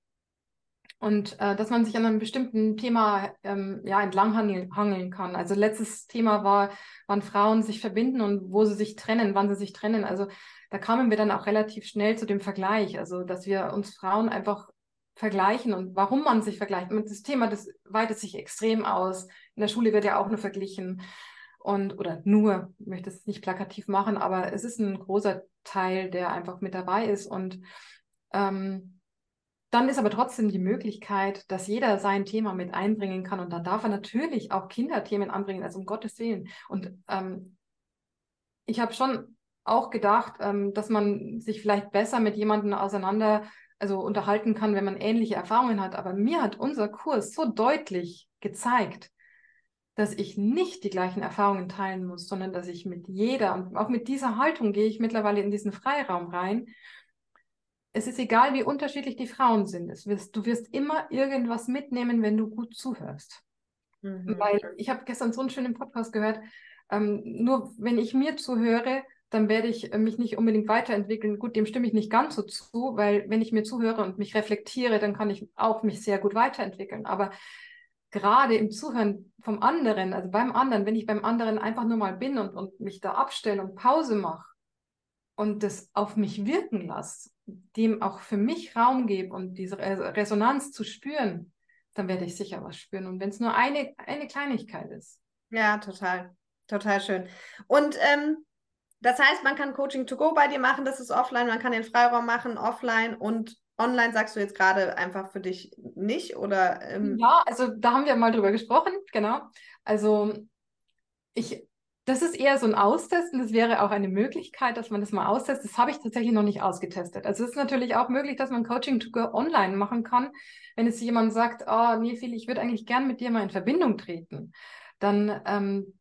und äh, dass man sich an einem bestimmten Thema ähm, ja, entlanghangeln kann. Also letztes Thema war, wann Frauen sich verbinden und wo sie sich trennen, wann sie sich trennen. Also da kamen wir dann auch relativ schnell zu dem Vergleich, also dass wir uns Frauen einfach vergleichen und warum man sich vergleicht. Und das Thema, das weitet sich extrem aus. In der Schule wird ja auch nur verglichen und oder nur, ich möchte es nicht plakativ machen, aber es ist ein großer Teil, der einfach mit dabei ist und ähm, dann ist aber trotzdem die Möglichkeit, dass jeder sein Thema mit einbringen kann. Und dann darf er natürlich auch Kinderthemen anbringen, also um Gottes Willen. Und ähm, ich habe schon auch gedacht, ähm, dass man sich vielleicht besser mit jemandem auseinander, also unterhalten kann, wenn man ähnliche Erfahrungen hat. Aber mir hat unser Kurs so deutlich gezeigt, dass ich nicht die gleichen Erfahrungen teilen muss, sondern dass ich mit jeder und auch mit dieser Haltung gehe ich mittlerweile in diesen Freiraum rein es ist egal, wie unterschiedlich die Frauen sind. Wirst, du wirst immer irgendwas mitnehmen, wenn du gut zuhörst. Mhm. Weil ich habe gestern so einen schönen Podcast gehört. Ähm, nur wenn ich mir zuhöre, dann werde ich äh, mich nicht unbedingt weiterentwickeln. Gut, dem stimme ich nicht ganz so zu, weil wenn ich mir zuhöre und mich reflektiere, dann kann ich auch mich sehr gut weiterentwickeln. Aber gerade im Zuhören vom anderen, also beim anderen, wenn ich beim anderen einfach nur mal bin und, und mich da abstelle und Pause mache und das auf mich wirken lasse, dem auch für mich Raum gebe und diese Resonanz zu spüren, dann werde ich sicher was spüren. Und wenn es nur eine, eine Kleinigkeit ist. Ja, total. Total schön. Und ähm, das heißt, man kann Coaching to go bei dir machen, das ist offline, man kann den Freiraum machen, offline und online sagst du jetzt gerade einfach für dich nicht, oder? Ähm... Ja, also da haben wir mal drüber gesprochen, genau. Also ich das ist eher so ein Austesten. Das wäre auch eine Möglichkeit, dass man das mal austestet. Das habe ich tatsächlich noch nicht ausgetestet. Also es ist natürlich auch möglich, dass man Coaching to go online machen kann. Wenn jetzt jemand sagt, oh, nee, Phil, ich würde eigentlich gern mit dir mal in Verbindung treten, dann, ähm,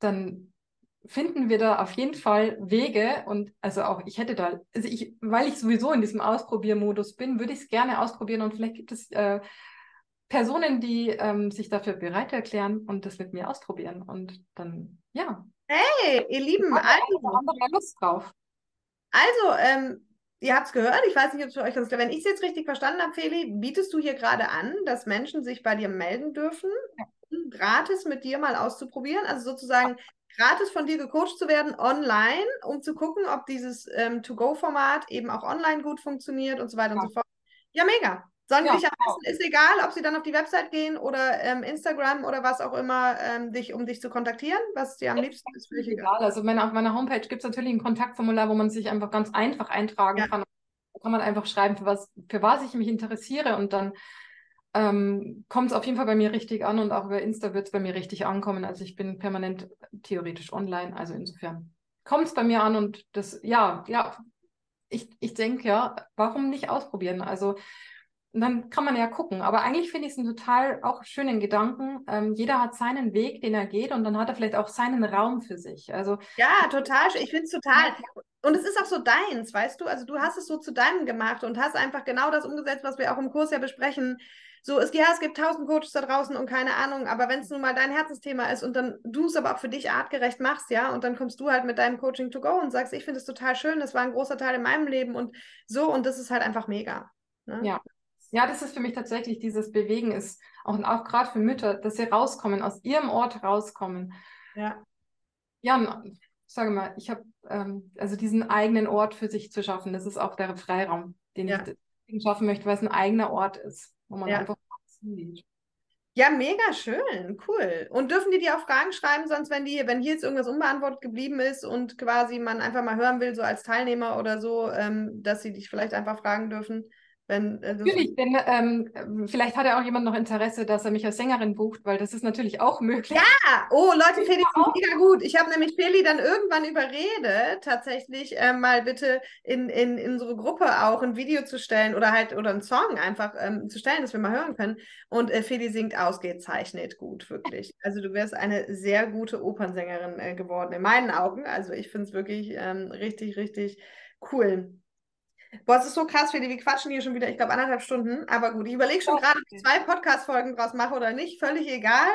dann finden wir da auf jeden Fall Wege und also auch ich hätte da, also ich, weil ich sowieso in diesem Ausprobiermodus bin, würde ich es gerne ausprobieren und vielleicht gibt es äh, Personen, die ähm, sich dafür bereit erklären und das mit mir ausprobieren. Und dann, ja. Hey, ihr Lieben, also, andere Lust drauf. Also, ähm, ihr habt es gehört, ich weiß nicht, ob es für euch ganz klar Wenn ich es jetzt richtig verstanden habe, Feli, bietest du hier gerade an, dass Menschen sich bei dir melden dürfen, um gratis mit dir mal auszuprobieren? Also sozusagen gratis von dir gecoacht zu werden online, um zu gucken, ob dieses ähm, To-Go-Format eben auch online gut funktioniert und so weiter ja. und so fort. Ja, mega. Sollen ja, besten, ist egal, ob sie dann auf die Website gehen oder ähm, Instagram oder was auch immer, ähm, dich, um dich zu kontaktieren, was dir am liebsten ist, völlig egal. egal. Also meine, auf meiner Homepage gibt es natürlich ein Kontaktformular, wo man sich einfach ganz einfach eintragen ja. kann. Da kann man einfach schreiben, für was, für was ich mich interessiere und dann ähm, kommt es auf jeden Fall bei mir richtig an und auch über Insta wird es bei mir richtig ankommen. Also ich bin permanent theoretisch online, also insofern kommt es bei mir an und das, ja, ja, ich, ich denke ja, warum nicht ausprobieren? Also und dann kann man ja gucken. Aber eigentlich finde ich es einen total auch schönen Gedanken. Ähm, jeder hat seinen Weg, den er geht, und dann hat er vielleicht auch seinen Raum für sich. Also ja, total. Ich finde es total. Und es ist auch so deins, weißt du? Also du hast es so zu deinem gemacht und hast einfach genau das umgesetzt, was wir auch im Kurs ja besprechen. So, es, ja, es gibt tausend Coaches da draußen und keine Ahnung, aber wenn es nun mal dein Herzensthema ist und dann du es aber auch für dich artgerecht machst, ja, und dann kommst du halt mit deinem Coaching to go und sagst, ich finde es total schön, das war ein großer Teil in meinem Leben und so und das ist halt einfach mega. Ne? Ja, ja, das ist für mich tatsächlich dieses Bewegen ist auch, auch gerade für Mütter, dass sie rauskommen, aus ihrem Ort rauskommen. Ja. Ja, ich sage mal, ich habe ähm, also diesen eigenen Ort für sich zu schaffen, das ist auch der Freiraum, den ja. ich schaffen möchte, weil es ein eigener Ort ist, wo man ja. einfach hingeht. Ja, mega schön, cool. Und dürfen die dir auch Fragen schreiben, sonst wenn die, wenn hier jetzt irgendwas unbeantwortet geblieben ist und quasi man einfach mal hören will, so als Teilnehmer oder so, ähm, dass sie dich vielleicht einfach fragen dürfen? Wenn, äh, natürlich, denn ähm, vielleicht hat ja auch jemand noch Interesse, dass er mich als Sängerin bucht, weil das ist natürlich auch möglich. Ja, oh Leute, Feli ist mega gut. Ich habe nämlich Feli dann irgendwann überredet, tatsächlich äh, mal bitte in, in, in unsere Gruppe auch ein Video zu stellen oder halt oder einen Song einfach ähm, zu stellen, dass wir mal hören können. Und äh, Feli singt ausgezeichnet gut, wirklich. Also du wärst eine sehr gute Opernsängerin äh, geworden, in meinen Augen. Also ich finde es wirklich ähm, richtig, richtig cool. Boah, es ist so krass, Feli, wir quatschen hier schon wieder, ich glaube, anderthalb Stunden. Aber gut, ich überlege schon gerade, ob ich zwei Podcast-Folgen draus mache oder nicht. Völlig egal.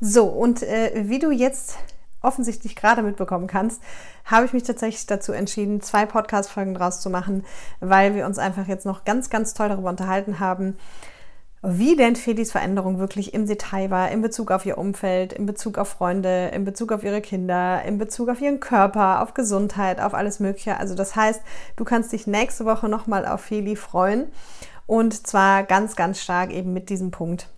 So, und äh, wie du jetzt offensichtlich gerade mitbekommen kannst, habe ich mich tatsächlich dazu entschieden, zwei Podcast-Folgen draus zu machen, weil wir uns einfach jetzt noch ganz, ganz toll darüber unterhalten haben, wie denn Felis Veränderung wirklich im Detail war, in Bezug auf ihr Umfeld, in Bezug auf Freunde, in Bezug auf ihre Kinder, in Bezug auf ihren Körper, auf Gesundheit, auf alles Mögliche. Also das heißt, du kannst dich nächste Woche nochmal auf Feli freuen und zwar ganz, ganz stark eben mit diesem Punkt.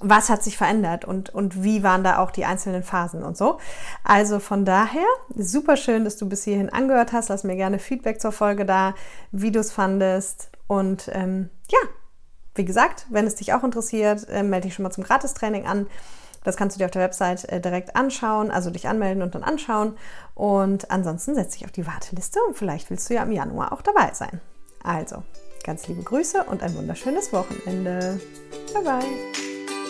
Was hat sich verändert und, und wie waren da auch die einzelnen Phasen und so. Also von daher, super schön, dass du bis hierhin angehört hast. Lass mir gerne Feedback zur Folge da, wie du es fandest. Und ähm, ja, wie gesagt, wenn es dich auch interessiert, äh, melde dich schon mal zum Gratistraining an. Das kannst du dir auf der Website äh, direkt anschauen, also dich anmelden und dann anschauen. Und ansonsten setz dich auf die Warteliste und vielleicht willst du ja im Januar auch dabei sein. Also, ganz liebe Grüße und ein wunderschönes Wochenende. Bye bye.